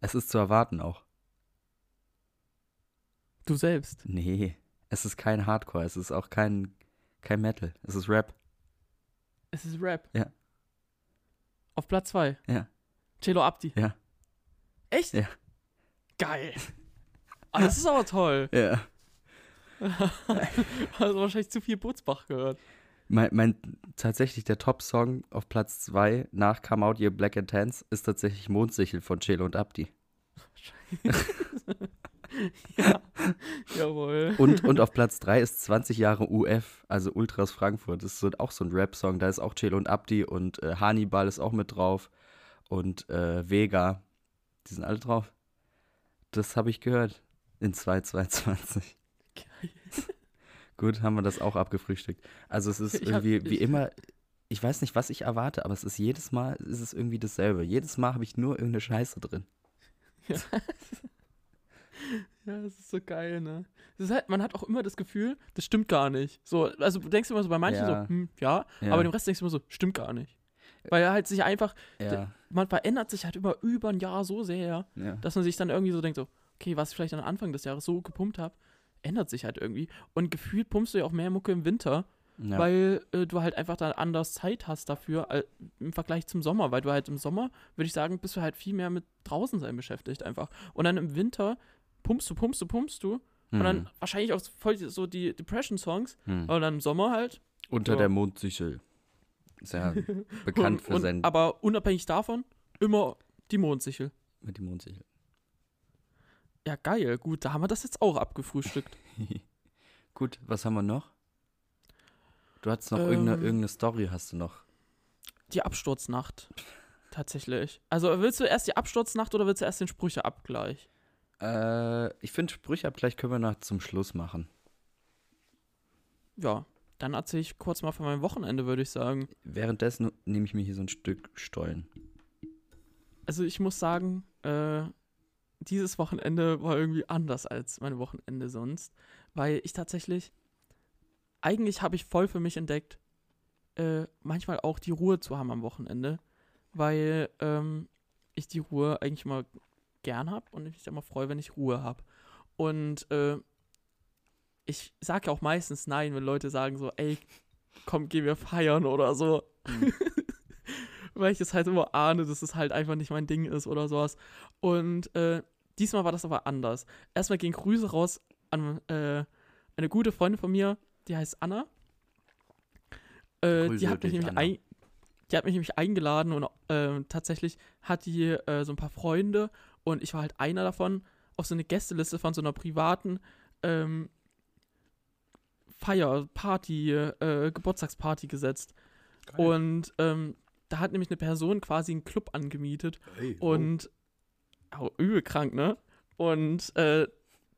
Es ist zu erwarten auch. Du selbst. Nee, es ist kein Hardcore, es ist auch kein, kein Metal, es ist Rap. Es ist Rap. Ja. Auf Platz 2. Ja. Cello Abdi. Ja. Echt? Ja. Geil. Ah, das ist aber toll. Ja. also wahrscheinlich zu viel Butzbach gehört. Mein, mein tatsächlich der Top-Song auf Platz zwei nach Come Out Your Black and Tans ist tatsächlich Mondsichel von Chelo und Abdi. ja. Jawohl. Und, und auf Platz 3 ist 20 Jahre UF, also Ultras Frankfurt. Das ist auch so ein Rap-Song. Da ist auch Chelo und Abdi und äh, Hannibal ist auch mit drauf. Und äh, Vega. Die sind alle drauf. Das habe ich gehört in 2022. Geil. Gut, haben wir das auch abgefrühstückt. Also es ist hab- irgendwie wie immer, ich weiß nicht, was ich erwarte, aber es ist jedes Mal, ist es irgendwie dasselbe. Jedes Mal habe ich nur irgendeine Scheiße drin. Ja. ja, das ist so geil, ne? Das ist halt, man hat auch immer das Gefühl, das stimmt gar nicht. So, also du denkst immer so bei manchen Ja. so, hm, ja, Ja. aber dem Rest denkst du immer so, stimmt gar nicht. Weil er halt sich einfach, Ja, man verändert sich halt über, über ein Jahr so sehr, ja. dass man sich dann irgendwie so denkt, so, okay, was ich vielleicht am Anfang des Jahres so gepumpt habe, ändert sich halt irgendwie. Und gefühlt pumpst du ja auch mehr Mucke im Winter, ja. weil äh, du halt einfach dann anders Zeit hast dafür äh, im Vergleich zum Sommer, weil du halt im Sommer, würde ich sagen, bist du halt viel mehr mit draußen sein beschäftigt einfach. Und dann im Winter pumpst du, pumpst du, pumpst du und dann Hm, wahrscheinlich auch voll die- so die Depression-Songs, hm. aber dann im Sommer halt. Unter ja. der Mondsichel. Ja bekannt und, für und, sein Aber unabhängig davon, immer die Mondsichel. mit dem Mondsichel. Ja, geil, gut, da haben wir das jetzt auch abgefrühstückt. Gut, was haben wir noch? Du hattest noch irgendeine, Ähm. irgendeine Story, hast du noch. Die Absturznacht. Tatsächlich. Also willst du erst die Absturznacht oder willst du erst den Sprücheabgleich? Äh, ich finde, Sprücheabgleich können wir noch zum Schluss machen. Ja, dann erzähle ich kurz mal von meinem Wochenende, würde ich sagen. Währenddessen nehme ich mir hier so ein Stück Stollen. Also ich muss sagen, äh, dieses Wochenende war irgendwie anders als meine Wochenende sonst, weil ich tatsächlich, eigentlich habe ich voll für mich entdeckt, äh, manchmal auch die Ruhe zu haben am Wochenende, weil ähm, ich die Ruhe eigentlich immer gern habe und ich mich immer freue, wenn ich Ruhe habe. Und äh, ich sage ja auch meistens nein, wenn Leute sagen so, ey, komm, geh wir feiern oder so. Weil ich es halt immer ahne, dass es halt einfach nicht mein Ding ist oder sowas. Und äh, diesmal war das aber anders. Erstmal gehen Grüße raus an äh, eine gute Freundin von mir, die heißt Anna. Äh, Grüße die, hat mich dich, nämlich Anna. ein, die hat mich nämlich eingeladen und äh, tatsächlich hat die äh, so ein paar Freunde und ich war halt einer davon auf so eine Gästeliste von so einer privaten ähm, Feier, Party, äh, Geburtstagsparty gesetzt. Und ähm, da hat nämlich eine Person quasi einen Club angemietet und oh, übel krank, ne? Und äh,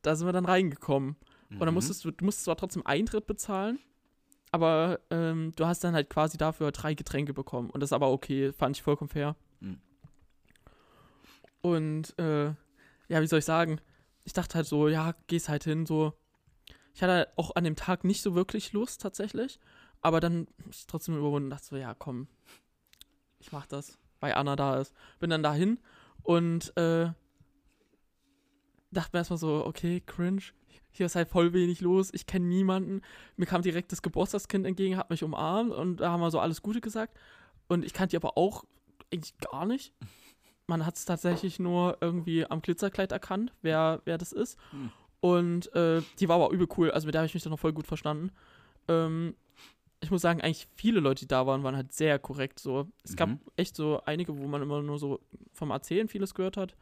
da sind wir dann reingekommen. Und dann musstest du, du musstest zwar trotzdem Eintritt bezahlen, aber ähm, du hast dann halt quasi dafür drei Getränke bekommen. Und das ist aber okay, fand ich vollkommen fair. Mhm. Und äh, ja, wie soll ich sagen? Ich dachte halt so, ja, gehst halt hin, so. Ich hatte auch an dem Tag nicht so wirklich Lust tatsächlich, aber dann ich trotzdem überwunden und dachte so, ja, komm, ich mach das, weil Anna da ist. Bin dann dahin und äh, dachte mir erstmal so, okay, cringe. Hier ist halt voll wenig los. Ich kenne niemanden. Mir kam direkt das Geburtstagskind entgegen, hat mich umarmt und da haben wir so alles Gute gesagt. Und ich kannte die aber auch eigentlich gar nicht. Man hat es tatsächlich nur irgendwie am Glitzerkleid erkannt, wer, wer das ist. Hm. Und äh, die war aber übel cool. Also mit der habe ich mich dann noch voll gut verstanden. Ähm, ich muss sagen, eigentlich viele Leute, die da waren, waren halt sehr korrekt. So. Es gab Mhm. echt so einige, wo man immer nur so vom Erzählen vieles gehört hat.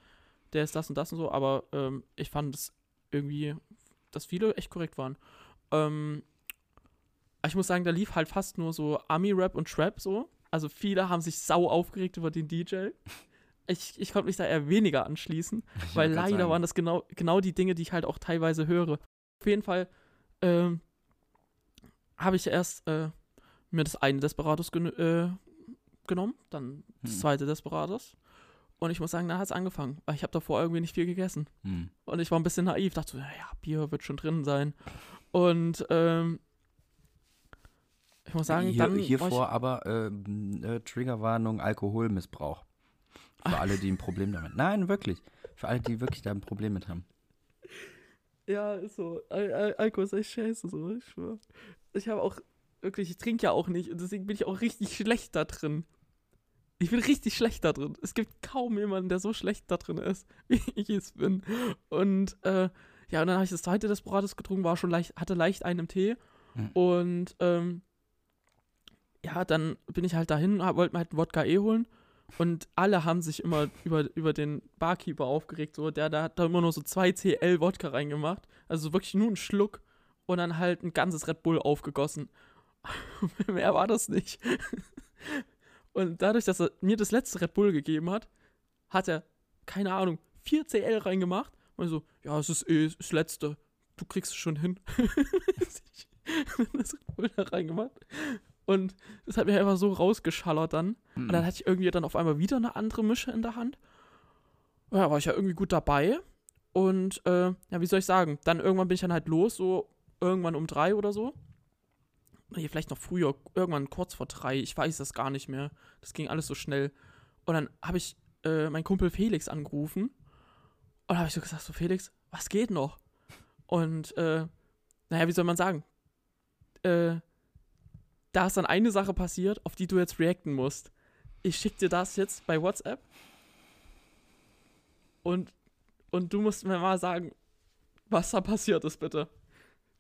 Der ist das und das und so, aber ähm, ich fand es irgendwie, dass viele echt korrekt waren. Ähm, ich muss sagen, da lief halt fast nur so Ami-Rap und Trap so. Also viele haben sich sau aufgeregt über den DJ. Ich, ich konnte mich da eher weniger anschließen, Ich weil leider sagen. waren das genau, genau die Dinge, die ich halt auch teilweise höre. Auf jeden Fall ähm, habe ich erst äh, mir das eine Desperados gen äh, genommen, dann das Hm. zweite Desperados. Und ich muss sagen, da hat es angefangen, weil ich habe davor irgendwie nicht viel gegessen. Hm. Und ich war ein bisschen naiv, dachte so, ja, ja, Bier wird schon drin sein. Und ähm, ich muss sagen, Hier, dann hiervor aber ähm, äh, Triggerwarnung, Alkoholmissbrauch. Für alle, die ein Problem damit Nein, wirklich. Für alle, die wirklich da ein Problem mit haben. ja, ist so, Al Al Alkohol ist echt scheiße, so, ich schwör. Ich habe auch, wirklich, ich trinke ja auch nicht und deswegen bin ich auch richtig schlecht da drin. Ich bin richtig schlecht da drin. Es gibt kaum jemanden, der so schlecht da drin ist, wie ich es bin. Und äh, ja, und dann habe ich das zweite Desperados getrunken, war schon leicht, hatte leicht einen im Tee. Hm. Und ähm, ja, dann bin ich halt dahin, wollte mir halt einen Wodka E holen. Und alle haben sich immer über, über den Barkeeper aufgeregt. So, der, der hat da immer nur so zwei CL Wodka reingemacht. Also wirklich nur einen Schluck. Und dann halt ein ganzes Red Bull aufgegossen. Mehr war das nicht. Und dadurch, dass er mir das letzte Red Bull gegeben hat, hat er, keine Ahnung, 4 CL reingemacht. Und so, ja, es ist eh das letzte. Du kriegst es schon hin. das Red Bull da reingemacht. Und das hat mir einfach so rausgeschallert dann. Hm. Und dann hatte ich irgendwie dann auf einmal wieder eine andere Mische in der Hand. Ja, war ich ja irgendwie gut dabei. Und äh, ja, wie soll ich sagen? Dann irgendwann bin ich dann halt los, so irgendwann um drei oder so. Nee, vielleicht noch früher, irgendwann kurz vor drei. Ich weiß das gar nicht mehr. Das ging alles so schnell. Und dann habe ich äh, meinen Kumpel Felix angerufen. Und habe ich so gesagt, so Felix, was geht noch? Und äh, naja, wie soll man sagen? Äh, da ist dann eine Sache passiert, auf die du jetzt reacten musst. Ich schicke dir das jetzt bei WhatsApp. Und, und du musst mir mal sagen, was da passiert ist, bitte.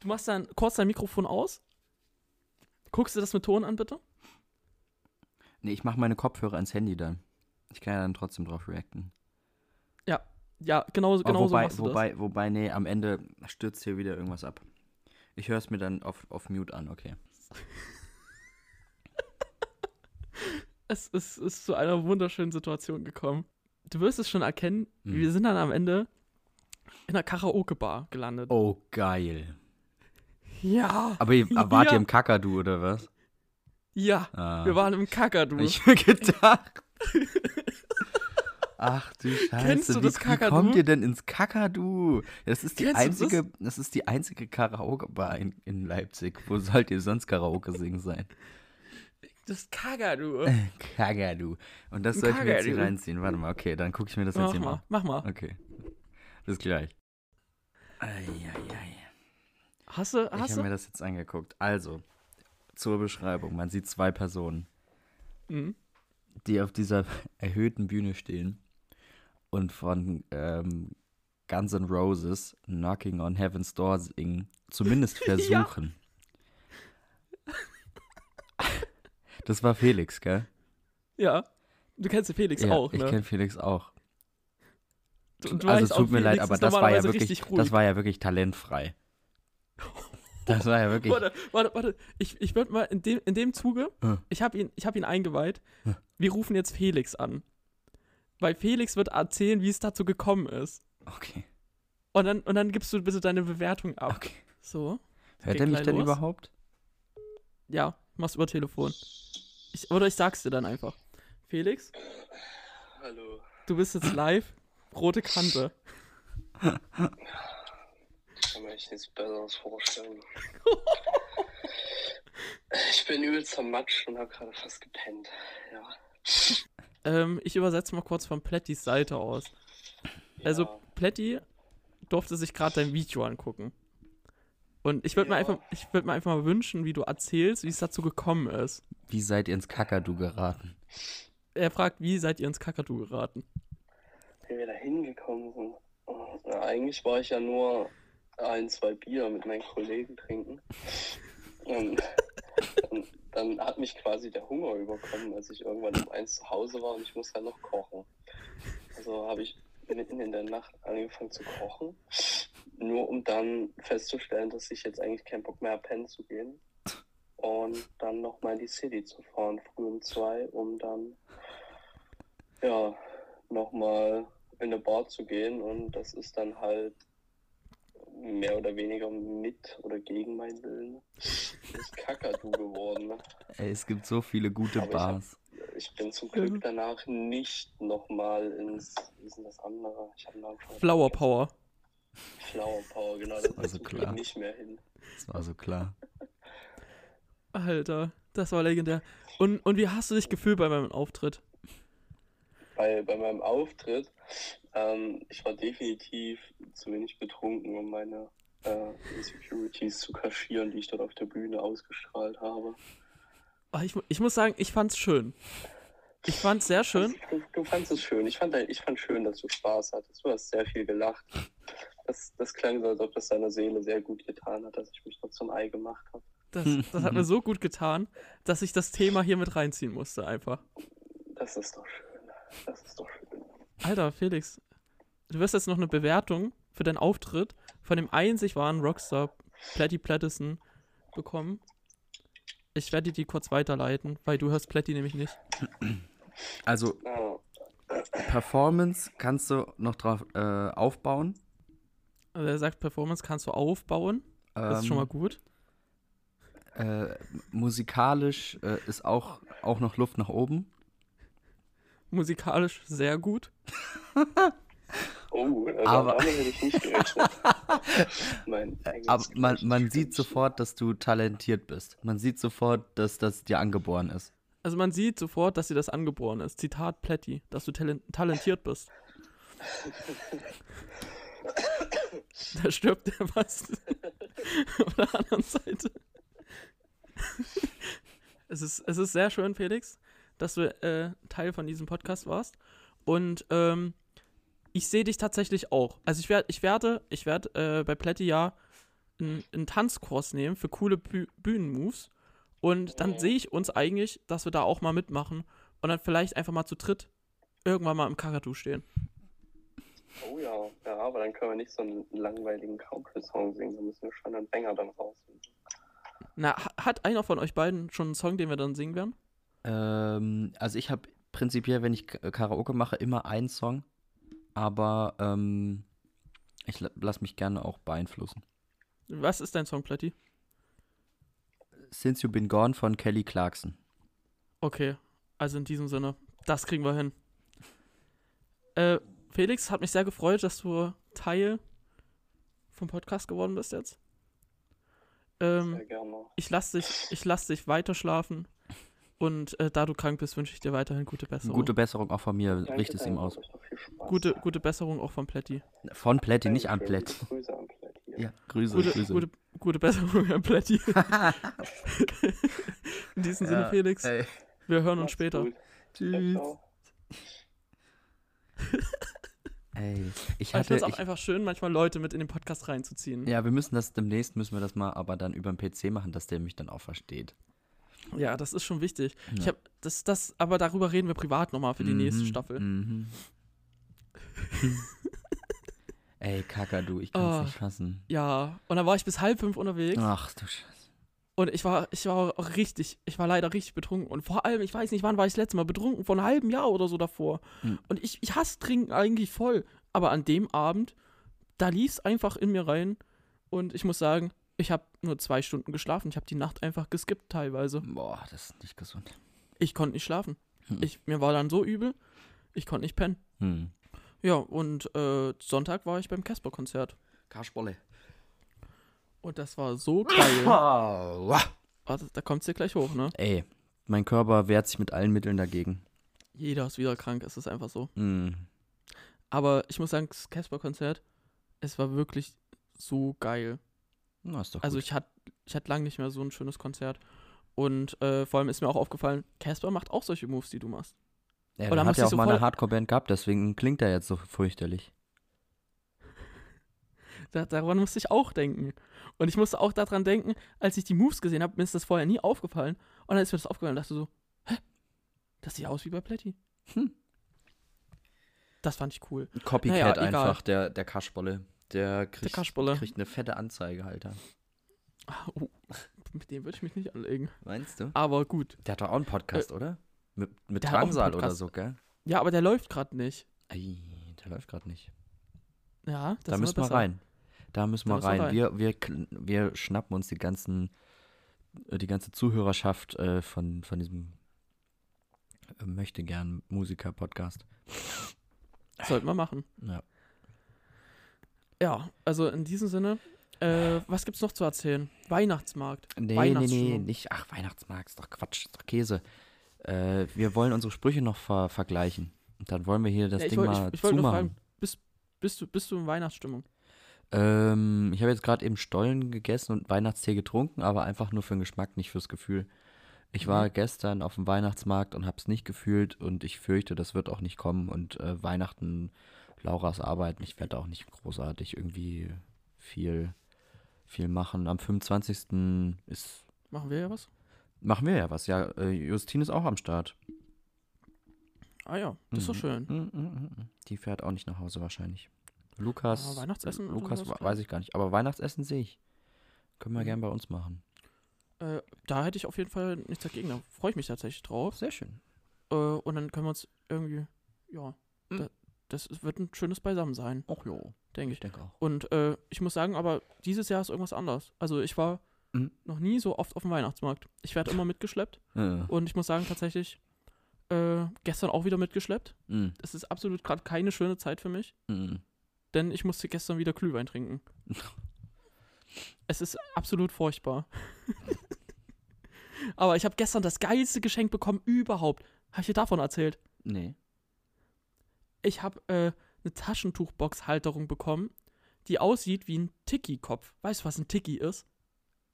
Du machst dann kurz dein Mikrofon aus. Guckst du das mit Ton an, bitte? Nee, ich mache meine Kopfhörer ins Handy dann. Ich kann ja dann trotzdem drauf reacten. Ja, genau, Aber genau so wobei, machst du wobei, wobei, nee, am Ende stürzt hier wieder irgendwas ab. Ich höre es mir dann auf, auf Mute an, okay. es, es ist zu einer wunderschönen Situation gekommen. Du wirst es schon erkennen, Hm. wir sind dann am Ende in einer Karaoke-Bar gelandet. Oh, geil. Ja, Aber ihr, wart Ja. ihr im Kakadu oder was? ja, Ah, wir waren im Kakadu. hab ich mir gedacht. Ach du Scheiße, Kennst du wie, das wie Kakadu? kommt ihr denn ins Kakadu? Das ist die Kennst einzige, das? ist die einzige Karaoke-Bar in, in Leipzig. Wo sollt ihr sonst Karaoke singen sein? Das Kakadu. Kakadu. Und das Ein soll ich mir jetzt hier reinziehen. Warte mal, okay, dann gucke ich mir das jetzt Mach hier mal. mal, mach mal. Okay. Bis gleich. Eieiei. Hast du, Ich habe mir das jetzt angeguckt. Also, zur Beschreibung. Man sieht zwei Personen, Mhm. die auf dieser erhöhten Bühne stehen und von ähm, Guns N' Roses Knocking on Heaven's Door singen. Zumindest versuchen. Das war Felix, gell? Ja. Du kennst Felix ja, auch, ich ne? kenne Felix auch. Du- du also es tut mir leid, aber das war ja wirklich, das war ja wirklich talentfrei. Das war ja wirklich. Warte, warte, warte. Ich, ich würde mal in dem, in dem Zuge, Äh. ich habe ihn, ich hab ihn eingeweiht. Äh. Wir rufen jetzt Felix an. Weil Felix wird erzählen, wie es dazu gekommen ist. Okay, Und dann, und dann gibst du bitte deine Bewertung ab. okay. So. Hört er mich denn los. überhaupt? Ja, machst über Telefon. Ich, oder ich sag's dir dann einfach. Felix, Hallo. du bist jetzt live. Rote Kante. Ich kann mir echt nichts Besseres vorstellen. ich bin übelst zermatscht und habe gerade fast gepennt. Ja. Ähm, ich übersetze mal kurz von Plättis Seite aus. Also, ja. Plätti durfte sich gerade dein Video angucken. Und ich würde mir Ja. einfach, ich würde mir einfach mal wünschen, wie du erzählst, wie es dazu gekommen ist. Wie seid ihr ins Kakadu geraten? Er fragt, wie seid ihr ins Kakadu geraten? wie wir da hingekommen sind. Ja, eigentlich war ich ja nur ein, zwei Bier mit meinen Kollegen trinken. Und dann, dann hat mich quasi der Hunger überkommen, als ich irgendwann um eins zu Hause war und ich musste dann noch kochen. Also habe ich mitten in der Nacht angefangen zu kochen, nur um dann festzustellen, dass ich jetzt eigentlich keinen Bock mehr habe, pennen zu gehen. Und dann nochmal in die City zu fahren, früh um zwei, um dann ja, nochmal in eine Bar zu gehen und das ist dann halt mehr oder weniger mit oder gegen meinen Willen das Kakadu geworden. Ey, es gibt so viele gute Aber ich hab- Bars. Ich bin zum Mhm. Glück danach nicht nochmal ins, wie ist denn das andere? Ich hab schon Flower. Power. Flower Power, genau, Das das war ist so klar. Nicht mehr hin. Das war so klar. Alter, das war legendär. Und, und wie hast du dich gefühlt bei meinem Auftritt? Bei, bei meinem Auftritt, ähm, ich war definitiv zu wenig betrunken, um meine äh, Insecurities zu kaschieren, die ich dort auf der Bühne ausgestrahlt habe. Ah, Ich, ich muss sagen, ich fand's schön. Ich fand's sehr schön. Du, du fandest es schön. Ich fand, ich fand schön, dass du Spaß hattest. Du hast sehr viel gelacht. Das, das klang so, als ob das deiner Seele sehr gut getan hat, dass ich mich noch zum Ei gemacht habe. Das, das hat mir so gut getan, dass ich das Thema hier mit reinziehen musste, einfach. Das ist doch schön. Das ist doch schön. Alter, Felix, du wirst jetzt noch eine Bewertung für deinen Auftritt von dem einzig wahren Rockstar Platty Plattison bekommen. Ich werde dir die kurz weiterleiten, weil du hörst Platty nämlich nicht. Also, Performance kannst du noch drauf äh, aufbauen. Also er sagt, Performance kannst du aufbauen. Das ist schon mal Ähm, gut. Äh, musikalisch äh, ist auch, auch noch Luft nach oben. Musikalisch sehr gut. oh, also Aber- hätte ich nicht gerechnet. Aber man, man sieht sofort, dass du talentiert bist. Man sieht sofort, dass das dir angeboren ist. Also man sieht sofort, dass dir das angeboren ist. Zitat Platty, dass du talen- talentiert bist. da stirbt der was. Auf der anderen Seite. es, ist, es ist sehr schön, Felix, dass du äh, Teil von diesem Podcast warst. Und ähm, ich sehe dich tatsächlich auch. Also ich werde, ich werde, ich werde äh, bei Platty ja einen, Tanzkurs nehmen für coole Bü Bühnenmoves. Und dann Mhm. sehe ich uns eigentlich, dass wir da auch mal mitmachen und dann vielleicht einfach mal zu dritt irgendwann mal im Kakadu stehen. Oh ja, ja, aber dann können wir nicht so einen langweiligen Country-Song singen. Da müssen wir schon einen Banger dann rausfinden. Na, ha- hat einer von euch beiden schon einen Song, den wir dann singen werden? Ähm, also ich habe prinzipiell, wenn ich Karaoke mache, immer einen Song, aber ähm, ich la- lass mich gerne auch beeinflussen. Was ist dein Song, Platti? Since You Been Gone von Kelly Clarkson. Okay, also in diesem Sinne, das kriegen wir hin. Äh, Felix, hat mich sehr gefreut, dass du Teil vom Podcast geworden bist jetzt. Ähm, Sehr gerne. ich lass dich, ich lass dich weiter schlafen. Und äh, da du krank bist, wünsche ich dir weiterhin gute Besserung. Gute Besserung auch von mir, Danke, richte es ihm aus. gute, gute Besserung auch von Plätti. Von Plätti, nicht an gute Grüße an Plätt. Ja, Grüße, Gute, Grüße. gute, gute Besserung an Plätti. in diesem Sinne, Ja, Felix, ey. wir hören uns später. gut. Tschüss. Ey, ich hatte, finde es auch ich, einfach schön, manchmal Leute mit in den Podcast reinzuziehen. ja, wir müssen das demnächst, müssen wir das mal aber dann über den PC machen, dass der mich dann auch versteht. Ja, das ist schon wichtig. Ich Ja. hab das, das, aber darüber reden wir privat nochmal für die nächste Mhm, Staffel. Mhm. Ey, Kakadu, ich kann es Oh. nicht fassen. Ja, und dann war ich bis halb fünf unterwegs Ach du Scheiße. und ich war, ich war auch richtig, ich war leider richtig betrunken. Und vor allem, ich weiß nicht, wann war ich das letzte Mal betrunken, vor einem halben Jahr oder so davor. Hm. Und ich, ich hasse Trinken eigentlich voll. Aber an dem Abend, da lief es einfach in mir rein. Und ich muss sagen, ich habe nur zwei Stunden geschlafen. Ich habe die Nacht einfach geskippt teilweise. Boah, das ist nicht gesund. Ich konnte nicht schlafen. Hm. Ich, mir war dann so übel, ich konnte nicht pennen. Hm. Ja, und äh, Sonntag war ich beim Casper-Konzert. Kasperle. Und das war so geil. Warte, da kommt es dir gleich hoch, ne? Ey, mein Körper wehrt sich mit allen Mitteln dagegen. Jeder ist wieder krank, es ist einfach so. Hm. Aber ich muss sagen, das Casper-Konzert, es war wirklich so geil. Na, ist doch Also gut. ich hatte ich hatte lange nicht mehr so ein schönes Konzert. Und äh, vor allem ist mir auch aufgefallen, Casper macht auch solche Moves, die du machst. ja, oder der hat ja auch so mal eine Hardcore-Band gehabt, deswegen klingt er jetzt so fürchterlich. Da, daran musste ich auch denken. Und ich musste auch daran denken, als ich die Moves gesehen habe, mir ist das vorher nie aufgefallen. Und dann ist mir das aufgefallen und dachte so, hä? Das sieht aus wie bei Plätti. Hm. Das fand ich cool. Copycat Naja, einfach, der, der Kasperle. Der kriegt, Kasperle. kriegt eine fette Anzeige, Alter. Oh, mit dem würde ich mich nicht anlegen. Meinst du? Aber gut. Der hat doch auch einen Podcast, oder? Mit, mit der Drangsal oder so, gell? Ja, aber der läuft gerade nicht. Ey, der läuft gerade nicht. Ja, das da müssen wir rein. Da müssen Da wir rein. rein. Wir, wir, wir schnappen uns die ganzen, äh, die ganze Zuhörerschaft äh, von, von diesem äh, möchte gern Musiker-Podcast. Sollten wir machen. Ja. Ja, also in diesem Sinne, äh, was gibt's noch zu erzählen? Weihnachtsmarkt. Nee, nee, nee, nicht. Ach, Weihnachtsmarkt, ist doch Quatsch, ist doch Käse. Äh, wir wollen unsere Sprüche noch ver vergleichen. Und dann wollen wir hier das Ja, Ding wollt- mal ich, ich wollte nur zumachen. fragen, bist, bist, du, bist du in Weihnachtsstimmung? Ähm, ich habe jetzt gerade eben Stollen gegessen und Weihnachtstee getrunken, aber einfach nur für den Geschmack, nicht fürs Gefühl. Ich war Mhm. gestern auf dem Weihnachtsmarkt und habe es nicht gefühlt und ich fürchte, das wird auch nicht kommen. Und äh, Weihnachten, Lauras Arbeit, ich werde auch nicht großartig irgendwie viel, viel machen. Am 25. ist, Machen wir ja was? machen wir ja was. Ja, äh, Justine ist auch am Start. Ah ja, das ist doch Mhm. schön. Mm, mm. Die fährt auch nicht nach Hause wahrscheinlich. Lukas. Aber Weihnachtsessen Lukas weiß ich gar nicht. Aber Weihnachtsessen sehe ich. Können wir Mhm. gern bei uns machen. Äh, da hätte ich auf jeden Fall nichts dagegen. Da freue ich mich tatsächlich drauf. Sehr schön. Äh, und dann können wir uns irgendwie, ja, Mhm. da, das wird ein schönes Beisammensein, Ach jo. denke Ich ich. denke auch. Und äh, ich muss sagen, aber dieses Jahr ist irgendwas anders. Also ich war Mhm. noch nie so oft auf dem Weihnachtsmarkt. Ich werde immer mitgeschleppt. Äh, Und ich muss sagen, tatsächlich, äh, gestern auch wieder mitgeschleppt. mm, Es ist absolut gerade keine schöne Zeit für mich, mm. denn ich musste gestern wieder Glühwein trinken. es ist absolut furchtbar. Aber ich habe gestern das geilste Geschenk bekommen überhaupt. Habe ich dir davon erzählt? Nee. Ich habe äh, eine Taschentuchbox-Halterung bekommen, die aussieht wie ein Tiki-Kopf. Weißt du, was ein Tiki ist?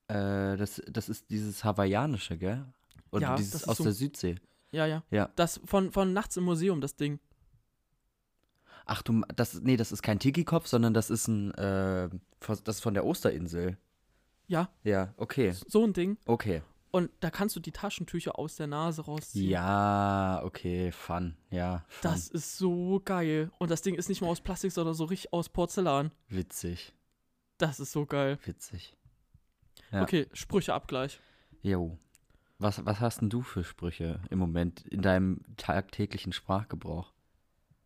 Äh, das, das ist dieses Hawaiianische, gell? Oder Ja, dieses das ist aus so- der Südsee. Ja, ja. Ja. Das von, von nachts im Museum, das Ding. Ach du, das, nee, das ist kein Tiki-Kopf, sondern das ist ein, äh, das ist von der Osterinsel. Ja, Ja, okay, so ein Ding. okay. Und da kannst du die Taschentücher aus der Nase rausziehen. Ja, okay, fun, ja. Fun. Das ist so geil. Und das Ding ist nicht mal aus Plastik, sondern so richtig aus Porzellan. Witzig, Das ist so geil. witzig. Ja. Okay, Sprücheabgleich. Jo. Was, was hast denn du für Sprüche im Moment in deinem tagtäglichen Sprachgebrauch?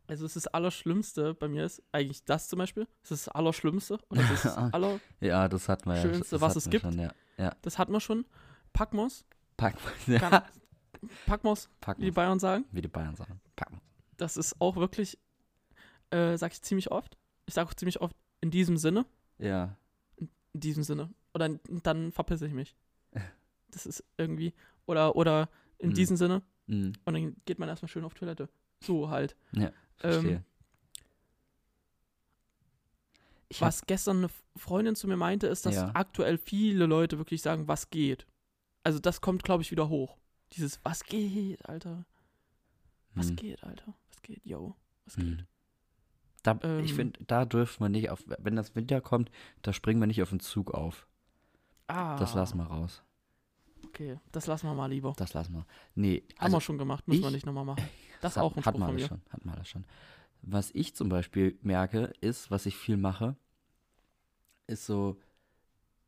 Also es ist das Allerschlimmste bei mir ist eigentlich das zum Beispiel. Es ist das Allerschlimmste. Und das ist das aller, Ja, das hatten wir ja. Schönste, was es gibt. Schon, ja. ja. das hat man schon. Packmos. Pack, ja. Kann, Packmos, Pack wie die Bayern sagen. wie die Bayern sagen. Packen. Das ist auch wirklich, äh, sag ich ziemlich oft. Ich sage auch ziemlich oft in diesem Sinne. Ja. In diesem Sinne. Oder dann verpisse ich mich. Das ist irgendwie. Oder, oder in Mhm. diesem Sinne. Mhm. Und dann geht man erstmal schön auf Toilette. So halt. Verstehe. Ähm, ich hab, Was gestern eine Freundin zu mir meinte, ist, dass Ja. aktuell viele Leute wirklich sagen, was geht. Also das kommt, glaube ich, wieder hoch. Dieses, was geht, Alter. Was hm, geht, Alter. Was geht, yo. Was hm. geht. Da, ich ähm, finde, da dürfen wir nicht auf, wenn das Winter kommt, da springen wir nicht auf den Zug auf. Ah. Das lassen wir raus. Okay, das lassen wir mal lieber. Das lassen wir. Nee, Haben also wir schon gemacht, müssen wir ich- nicht nochmal machen. Das hat- auch ein hat man mir. schon, hat man alles schon. Was ich zum Beispiel merke, ist, was ich viel mache, ist so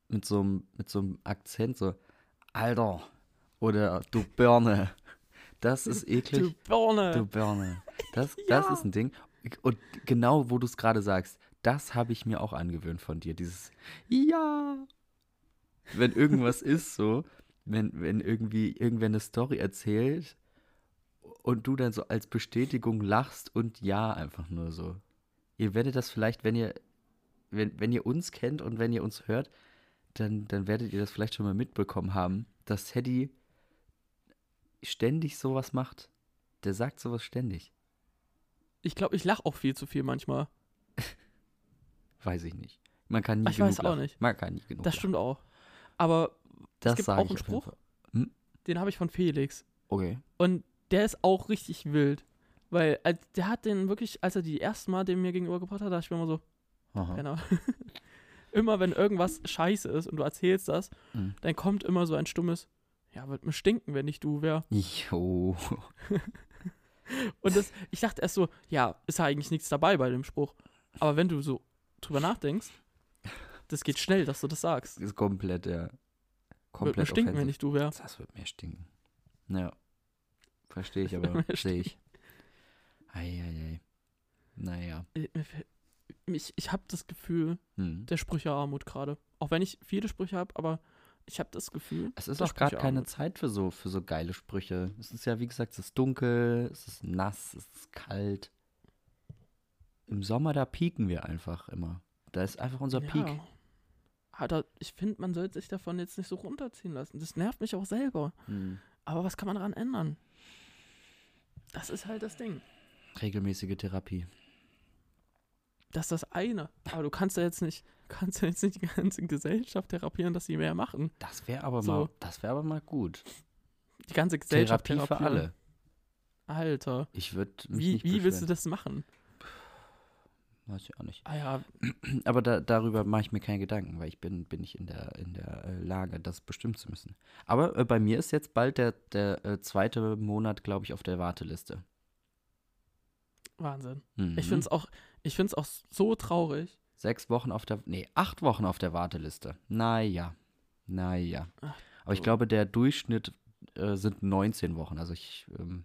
mit so einem mit so einem Akzent so Alter oder du Birne. Das ist eklig. Du Birne. Du Birne. Das, das Ja. ist ein Ding. Und genau, wo du es gerade sagst, das habe ich mir auch angewöhnt von dir. Dieses Ja. Wenn irgendwas ist so, wenn, wenn irgendwie irgendwer eine Story erzählt und du dann so als Bestätigung lachst und ja einfach nur so. Ihr werdet das vielleicht, wenn ihr, wenn, wenn ihr uns kennt und wenn ihr uns hört, dann, dann werdet ihr das vielleicht schon mal mitbekommen haben, dass Teddy ständig sowas macht. Der sagt sowas ständig. Ich glaube, ich lache auch viel zu viel manchmal. Weiß ich nicht. Man kann nie Ich genug weiß auch lachen. nicht. Man kann nie genug Das lachen. stimmt auch. Aber Das gibt sag auch ich einen Spruch. Fall. den habe ich von Felix. Okay. Und der ist auch richtig wild. Weil der hat den wirklich, als er die erste Mal den mir gegenüber gebracht hat, dachte ich mir immer so, Aha. genau. immer wenn irgendwas scheiße ist und du erzählst das, Mhm. dann kommt immer so ein stummes, ja, wird mir stinken, wenn ich du wär. Jo. Und das, ich dachte erst so, ja, ist ja eigentlich nichts dabei bei dem Spruch. Aber wenn du so drüber nachdenkst, das geht schnell, dass du das sagst. Ist komplett, ja. Wird mir Komplett stinken, wenn ich du wär. Das wird mir stinken. Ja. Verstehe ich Das aber. mir Sehe ich. Eieiei. Naja. Äh, mir fällt- Ich, ich habe das Gefühl, Hm. der Sprüchearmut gerade. Auch wenn ich viele Sprüche habe, aber ich habe das Gefühl. Es ist auch gerade keine. Zeit für so, für so geile Sprüche. Es ist ja, wie gesagt, es ist dunkel, es ist nass, es ist kalt. Im Sommer, da pieken wir einfach immer. Da ist einfach unser Peak. Ja. Alter, ich finde, man sollte sich davon jetzt nicht so runterziehen lassen. Das nervt mich auch selber. Hm. Aber was kann man daran ändern? Das ist halt das Ding. Regelmäßige Therapie. Das ist das eine. Aber du kannst ja jetzt nicht, kannst ja jetzt nicht die ganze Gesellschaft therapieren, dass sie mehr machen. Das wäre aber So. mal, das wäre aber mal gut. Die ganze Gesellschaft Therapie für therapieren. alle. Alter. Ich würde Wie, nicht wie willst du das machen? Weiß ich auch nicht. Ah ja, Aber da, darüber mache ich mir keine Gedanken, weil ich bin, bin nicht in der, in der äh, Lage, das bestimmen zu müssen. Aber äh, bei mir ist jetzt bald der, der äh, zweite Monat, glaube ich, auf der Warteliste. Wahnsinn. Mhm. Ich finde es auch, ich find's auch so traurig. Sechs Wochen auf der, nee, acht Wochen auf der Warteliste. Naja, naja. Ach, Aber ich glaube, der Durchschnitt äh, sind 19 Wochen. Also ich ähm,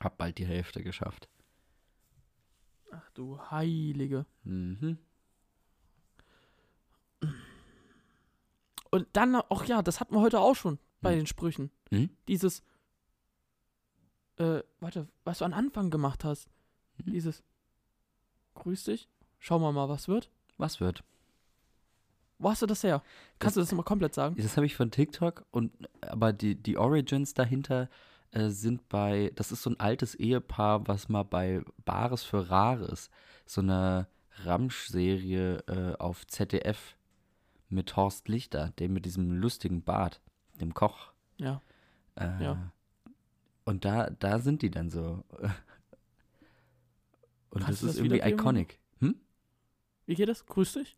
habe bald die Hälfte geschafft. Ach du Heilige. Mhm. Und dann auch, ja, das hatten wir heute auch schon bei Hm. den Sprüchen. Hm? Dieses, äh, warte, was du am Anfang gemacht hast. Hm? Dieses, grüß dich, schauen wir mal, was wird. Was wird? Wo hast du das her? Kannst du das nochmal komplett sagen? Das habe ich von TikTok und aber die, die Origins dahinter äh, sind bei, das ist so ein altes Ehepaar, was mal bei Bares für Rares, so eine Ramsch-Serie äh, auf ZDF mit Horst Lichter, dem mit diesem lustigen Bart, dem Koch. Ja. Äh, Ja. Und da, da sind die dann so. Und Kannst das ist das irgendwie iconic. Hm? Wie geht das? Grüß dich?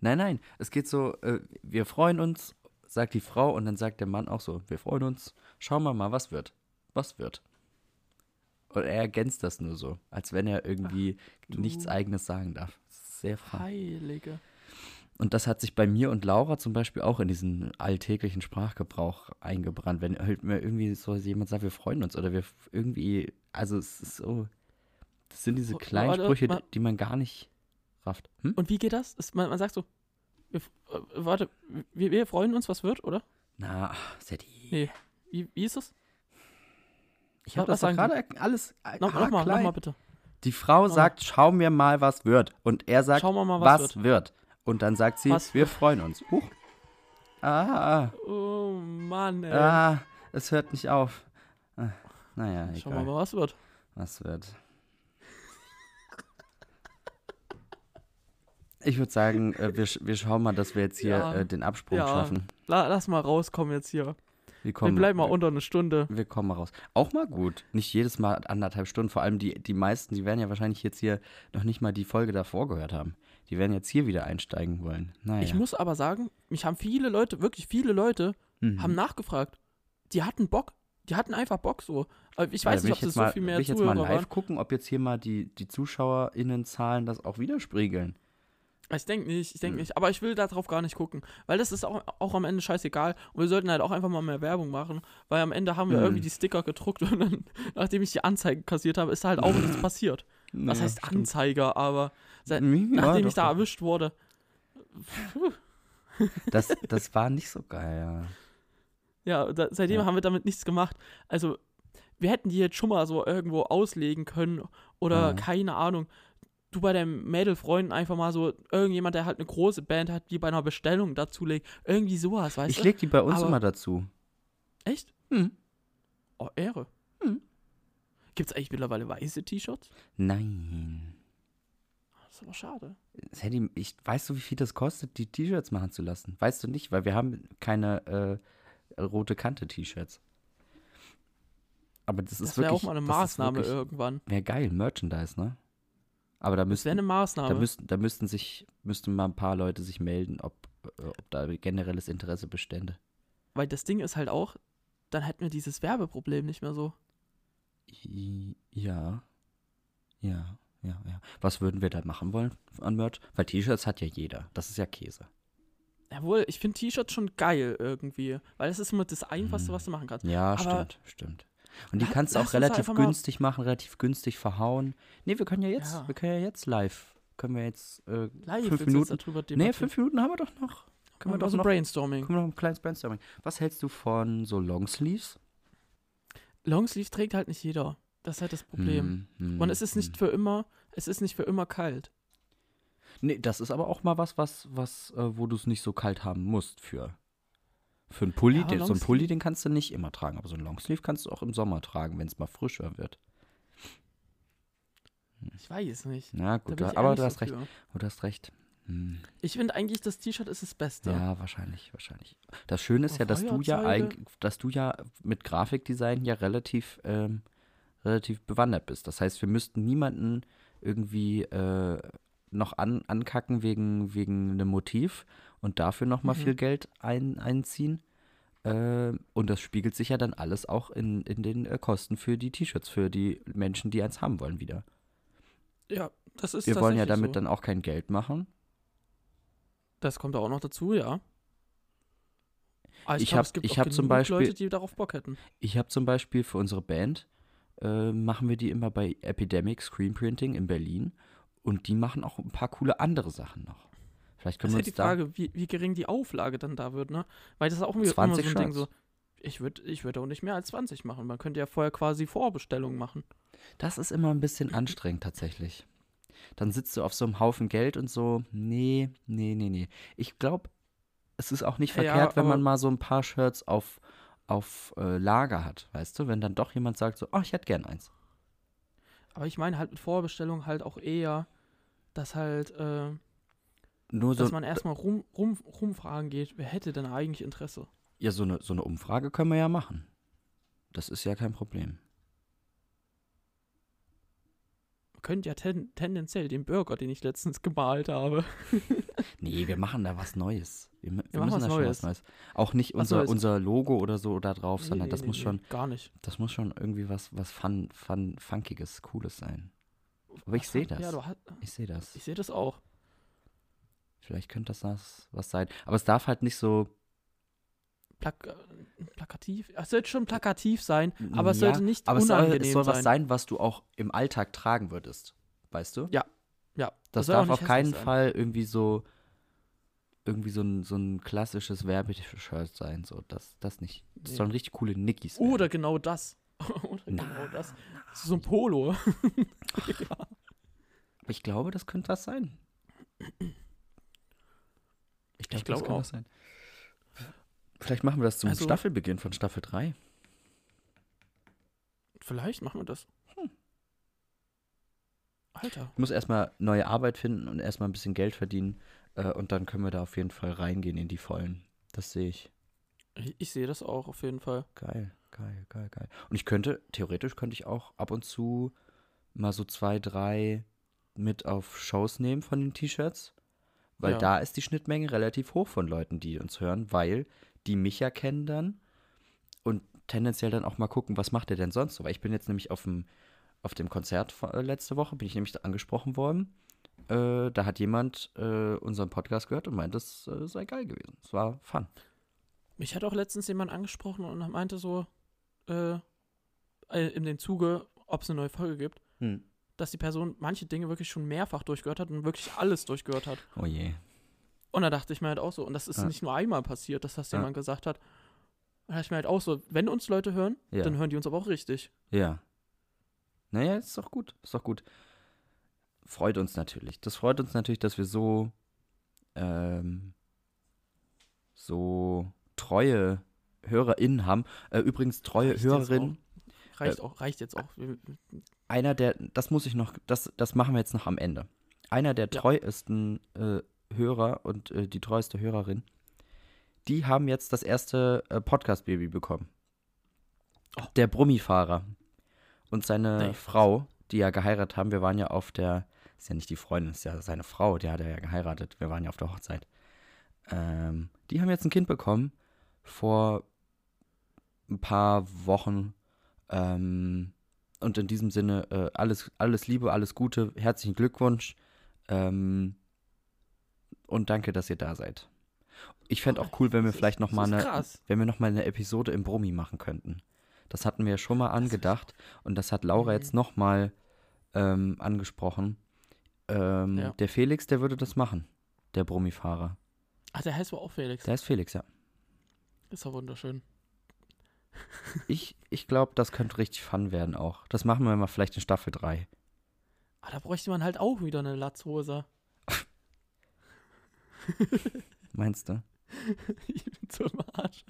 Nein, nein, es geht so, äh, wir freuen uns, sagt die Frau und dann sagt der Mann auch so, wir freuen uns, schauen wir mal, was wird. Was wird. Und er ergänzt das nur so, als wenn er irgendwie du nichts Eigenes sagen darf. Sehr fein. Heilige. Und das hat sich bei mir und Laura zum Beispiel auch in diesen alltäglichen Sprachgebrauch eingebrannt. Wenn halt mir irgendwie so jemand sagt, wir freuen uns oder wir irgendwie, also es ist so, das sind diese W- kleinen warte, Sprüche, ma- die man gar nicht rafft. Hm? Und wie geht das? Ist, man, man sagt so, wir, äh, warte, wir, wir freuen uns, was wird, oder? Na, Setti. Nee. Wie, wie ist es? Ich habe das gerade alles äh, Noch, Nochmal, nochmal bitte. Die Frau Nochmal. sagt, schau mir mal, was wird. Und er sagt, mal, was, was, wird. wird. Und dann sagt sie, Was wir freuen uns. Huch. Ah, Oh Mann, ey. ah, es hört nicht auf. Ah, naja, Schauen wir egal. mal, was wird. Was wird? Ich würde sagen, äh, wir, wir schauen mal, dass wir jetzt hier Ja. äh, den Absprung Ja. schaffen. La, lass mal rauskommen jetzt hier. Wir, kommen, wir bleiben mal unter eine Stunde. wir kommen mal raus. Auch mal gut. Nicht jedes Mal anderthalb Stunden. Vor allem die, die meisten, die werden ja wahrscheinlich jetzt hier noch nicht mal die Folge davor gehört haben. Die werden jetzt hier wieder einsteigen wollen. Naja. Ich muss aber sagen, mich haben viele Leute, wirklich viele Leute, Mhm. haben nachgefragt. Die hatten Bock. Die hatten einfach Bock so. Ich Ja, weiß will nicht, ob das jetzt so mal, viel mehr will ich jetzt mal Zuhörer live waren. gucken, ob jetzt hier mal die, die ZuschauerInnenzahlen das auch widerspiegeln. Ich denke nicht, ich denke Hm. nicht. Aber ich will darauf gar nicht gucken. Weil das ist auch, auch am Ende scheißegal. Und wir sollten halt auch einfach mal mehr Werbung machen. Weil am Ende haben wir Hm. irgendwie die Sticker gedruckt und dann, nachdem ich die Anzeige kassiert habe, ist da halt auch nichts passiert. Was Ja, heißt stimmt. Anzeiger, aber seit, Ja, nachdem doch, ich da erwischt wurde. Das, das war nicht so geil, ja. Ja, da, seitdem Ja. haben wir damit nichts gemacht. Also, wir hätten die jetzt schon mal so irgendwo auslegen können oder keine Ahnung. Du bei deinem Mädelfreunden einfach mal so irgendjemand, der halt eine große Band hat, die bei einer Bestellung dazulegt. Irgendwie sowas, weißt Ich du? leg die bei uns Aber- immer dazu. Echt? Hm. Oh, Ehre. Hm. Gibt es eigentlich mittlerweile weiße T-Shirts? Nein. Das ist aber schade. Sadie, ich weißt du, wie viel das kostet, die T-Shirts machen zu lassen? Weißt du nicht, weil wir haben keine äh, rote Kante T-Shirts. Aber das, ist Das wäre wirklich auch mal eine das Maßnahme wirklich- irgendwann. Wäre geil, Merchandise, ne? Aber da Das müssten, eine da Maßnahme. müssten, da müssten sich, müssten mal ein paar Leute sich melden, ob, äh, ob da generelles Interesse bestände. Weil das Ding ist halt auch, dann hätten wir dieses Werbeproblem nicht mehr so. Ja. Ja, ja, ja. Was würden wir da machen wollen an Merch? Weil T-Shirts hat ja jeder. Das ist ja Käse. Jawohl, ich finde T-Shirts schon geil irgendwie. Weil das ist immer das Einfachste, Mhm. was du machen kannst. Ja, Aber- stimmt, stimmt. Und die kannst du auch relativ günstig machen, relativ günstig verhauen. Nee, wir können ja jetzt, Ja. wir können ja jetzt live. Können wir jetzt äh, Live fünf Minuten. darüber Nee, fünf Minuten haben wir doch noch. Können wir doch also noch, Brainstorming. können wir noch ein kleines Brainstorming. Was hältst du von so Longsleeves? Longsleeve trägt halt nicht jeder. Das ist halt das Problem. Hm, hm, Und es ist nicht hm. für immer, es ist nicht für immer kalt. Nee, das ist aber auch mal was, was, was, äh, wo du es nicht so kalt haben musst für. Für einen Pulli, Ja, den, so einen Pulli, den kannst du nicht immer tragen, aber so einen Longsleeve kannst du auch im Sommer tragen, wenn es mal frischer wird. Ich weiß nicht. Da gut, da, ich aber du hast recht. für. Du hast recht. Hm. Ich finde eigentlich, das T-Shirt ist das Beste. Ja, wahrscheinlich, wahrscheinlich. Das Schöne ist ja, dass du ja eigentlich, dass du ja mit Grafikdesign ja relativ, ähm, relativ bewandert bist. Das heißt, wir müssten niemanden irgendwie äh, noch an, ankacken wegen, wegen einem Motiv und dafür nochmal Mhm. viel Geld ein, einziehen. Äh, und das spiegelt sich ja dann alles auch in, in den äh, Kosten für die T-Shirts, für die Menschen, die eins haben wollen wieder. Ja, das ist Wir wollen ja damit so. dann auch kein Geld machen. Das kommt auch noch dazu, ja. Aber ich, Ich glaub, hab- zum Beispiel- Leute, die darauf Bock hätten. Ich habe zum Beispiel für unsere Band, äh, machen wir die immer bei Epidemic Screenprinting in Berlin. Und die machen auch ein paar coole andere Sachen noch. Vielleicht Das können ist wir halt uns die Frage, wie, wie gering die Auflage dann da wird, ne? Weil das ist auch immer, immer 20 so ein Ding Shirts. so. Ich würde ich würd auch nicht mehr als 20 machen. Man könnte ja vorher quasi Vorbestellungen machen. da. Das ist immer ein bisschen anstrengend tatsächlich. Dann sitzt du auf so einem Haufen Geld und so, nee, nee, nee, nee. Ich glaube, es ist auch nicht Ja, verkehrt, wenn man mal so ein paar Shirts auf, auf äh, Lager hat, weißt du? Wenn dann doch jemand sagt so, oh, ich hätte gern eins. Aber ich meine halt mit Vorbestellung halt auch eher, dass halt, äh, Nur so, dass man erstmal rum, rum, rumfragen geht, wer hätte denn eigentlich Interesse? ja, so eine, so eine Umfrage können wir ja machen. Das ist ja kein Problem. Man könnte ja ten, tendenziell den Burger, den ich letztens gemalt habe. Nee, wir machen da was Neues. Wir, wir, wir machen müssen was da schon Neues. was Neues. Auch nicht unser, Neues. unser Logo oder so da drauf, Nee, sondern nee, das nee, muss schon, Gar nicht. das muss schon irgendwie was, was fun, fun, funkiges, cooles sein. Aber ich sehe das. Ja, du hast, ich sehe das. ich sehe das auch. Vielleicht könnte das was, sein. Aber es darf halt nicht so. Plak plakativ? Es sollte schon plakativ sein, aber es Ja, sollte nicht Aber es soll, unangenehm es soll sein. was sein, was du auch im Alltag tragen würdest. Weißt du? Ja, ja. Das auch darf auf keinen sein. Fall irgendwie so irgendwie so ein, so ein klassisches Werbeshirt sein. So, das, das nicht. Das Nee. sollen richtig coole Nickies werden. Oder genau das. Oder genau das. So ein Polo. Aber ich glaube, das könnte das sein. Ich, glaub, glaub das könnte auch. das sein. Vielleicht machen wir das zum Also- Staffelbeginn von Staffel 3. Vielleicht machen wir das. Hm. Alter. Ich muss erstmal neue Arbeit finden und erstmal ein bisschen Geld verdienen. Äh, und dann können wir da auf jeden Fall reingehen in die Vollen. Das sehe ich. Ich, ich sehe das auch auf jeden Fall. Geil, geil, geil, geil. Und ich könnte, theoretisch könnte ich auch ab und zu mal so zwei, drei mit auf Shows nehmen von den T-Shirts. Weil Ja. da ist die Schnittmenge relativ hoch von Leuten, die uns hören, weil die mich ja kennen dann und tendenziell dann auch mal gucken, was macht er denn sonst so. Weil ich bin jetzt nämlich auf dem, auf dem Konzert äh, letzte Woche, bin ich nämlich da angesprochen worden. Äh, da hat jemand äh, unseren Podcast gehört und meint, das äh, sei geil gewesen. Es war fun. Mich hat auch letztens jemand angesprochen und meinte so, äh, äh, in dem Zuge, ob es eine neue Folge gibt, Hm. Dass die Person manche Dinge wirklich schon mehrfach durchgehört hat und wirklich alles durchgehört hat. Oh je. Und da dachte ich mir halt auch so, und das ist Ja. nicht nur einmal passiert, dass das Ja. jemand gesagt hat. Da dachte ich mir halt auch so, wenn uns Leute hören, Ja. dann hören die uns aber auch richtig. Ja. Naja, ist doch gut. Ist doch gut. Freut uns natürlich. Das freut uns natürlich, dass wir so, ähm, so treue HörerInnen haben. Äh, übrigens, treue Reicht jetzt Hörerin. auch. Reicht reicht jetzt auch. Einer der, das muss ich noch, das, das machen wir jetzt noch am Ende. Einer der Ja. treuesten äh, Hörer und äh, die treueste Hörerin, die haben jetzt das erste äh, Podcast-Baby bekommen. Oh. Der Brummifahrer und seine Nee. Frau, die ja geheiratet haben, wir waren ja auf der, ist ja nicht die Freundin, ist ja seine Frau, die hat er ja geheiratet, wir waren ja auf der Hochzeit. Ähm, die haben jetzt ein Kind bekommen vor ein paar Wochen. Ähm, und in diesem Sinne äh, alles, alles Liebe, alles Gute, herzlichen Glückwunsch. Ähm, und danke, dass ihr da seid. Ich fände auch cool, wenn wir vielleicht noch das mal ist eine, wenn wir noch mal eine Episode im Brummi machen könnten. Das hatten wir ja schon mal angedacht und das hat Laura jetzt noch mal ähm, angesprochen. Ähm, Ja. Der Felix, der würde das machen, der Brummifahrer. Ach, der heißt wohl auch Felix. Der ist Felix, ja. Ist doch wunderschön. Ich, ich glaube, das könnte richtig fun werden auch. Das machen wir mal vielleicht in Staffel 3. Ah, da bräuchte man halt auch wieder eine Latzhose. Meinst du? ich bin so im Arsch.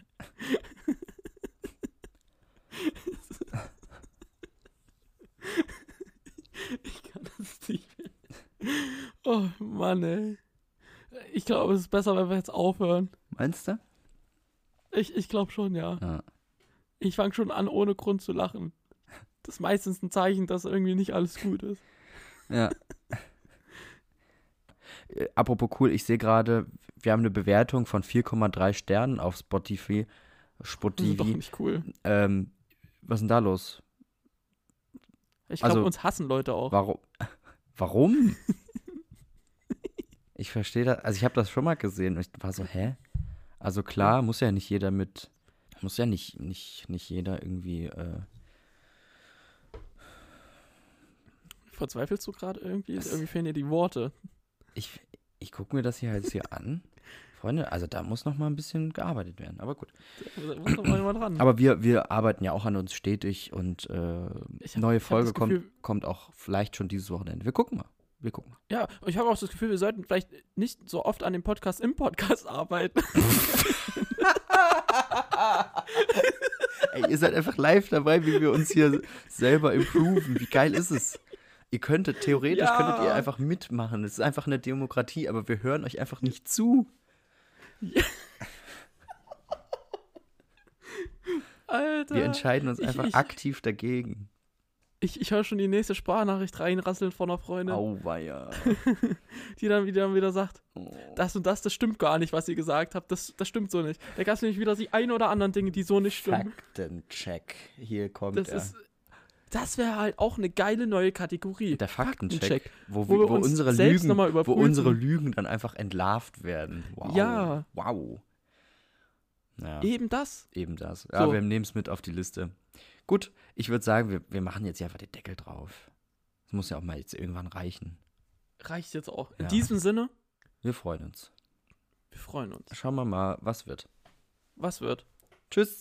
ich kann das nicht mehr. Oh Mann, ey. Ich glaube, es ist besser, wenn wir jetzt aufhören. Meinst du? Ich, ich glaube schon, ja. Ja. Ich fange schon an, ohne Grund zu lachen. Das ist meistens ein Zeichen, dass irgendwie nicht alles gut ist. Ja. Äh, Apropos cool, ich sehe gerade, wir haben eine Bewertung von 4,3 Sternen auf Spotify. Das ist doch Spotify. nicht cool. Ähm, was ist denn da los? Ich glaube, Also- uns hassen Leute auch. Warum? Warum? ich verstehe das. Also ich habe das schon mal gesehen und ich war so, hä? Also klar, muss ja nicht jeder mit, muss ja nicht, nicht, nicht jeder irgendwie, äh, Verzweifelst du gerade irgendwie? Das- Irgendwie fehlen dir die Worte. ich, ich gucke mir das hier halt hier an. Freunde, also da muss noch mal ein bisschen gearbeitet werden, aber gut. Da muss mal jemand ran. Aber wir, wir arbeiten ja auch an uns stetig und äh, Ich hab- neue Folge kommt, Gefühl- kommt auch vielleicht schon dieses Wochenende. Wir gucken mal. Wir gucken mal. Ja, und ich habe auch das Gefühl, wir sollten vielleicht nicht so oft an dem Podcast im Podcast arbeiten. Ey, ihr seid einfach live dabei, wie wir uns hier selber improven. Wie geil ist es? Ihr könntet, theoretisch Ja. könntet ihr einfach mitmachen. Es ist einfach eine Demokratie, aber wir hören euch einfach nicht zu. Alter. Wir entscheiden uns Ich- einfach ich- aktiv dagegen. Ich, ich höre schon die nächste Sprachnachricht reinrasseln von einer Freundin, Auweia. die dann wieder, wieder sagt, Oh. das und das, das stimmt gar nicht, was ihr gesagt habt. Das, das stimmt so nicht. Da gab es nämlich wieder die ein oder anderen Dinge, die so nicht stimmen. Faktencheck. Hier kommt Das er. ist. Das wäre halt auch eine geile neue Kategorie. Der Faktencheck, Faktencheck, wo, wo wo uns unsere Lügen, wo unsere Lügen dann einfach entlarvt werden. Wow. Ja. Wow. Ja, Eben das. eben das. Ja, So. wir nehmen es mit auf die Liste. Gut, ich würde sagen, wir, wir machen jetzt hier einfach den Deckel drauf. Das muss ja auch mal jetzt irgendwann reichen. Reicht jetzt auch. In Ja. diesem Sinne, Wir freuen uns. wir freuen uns. Schauen wir mal, was wird. Was wird? Tschüss.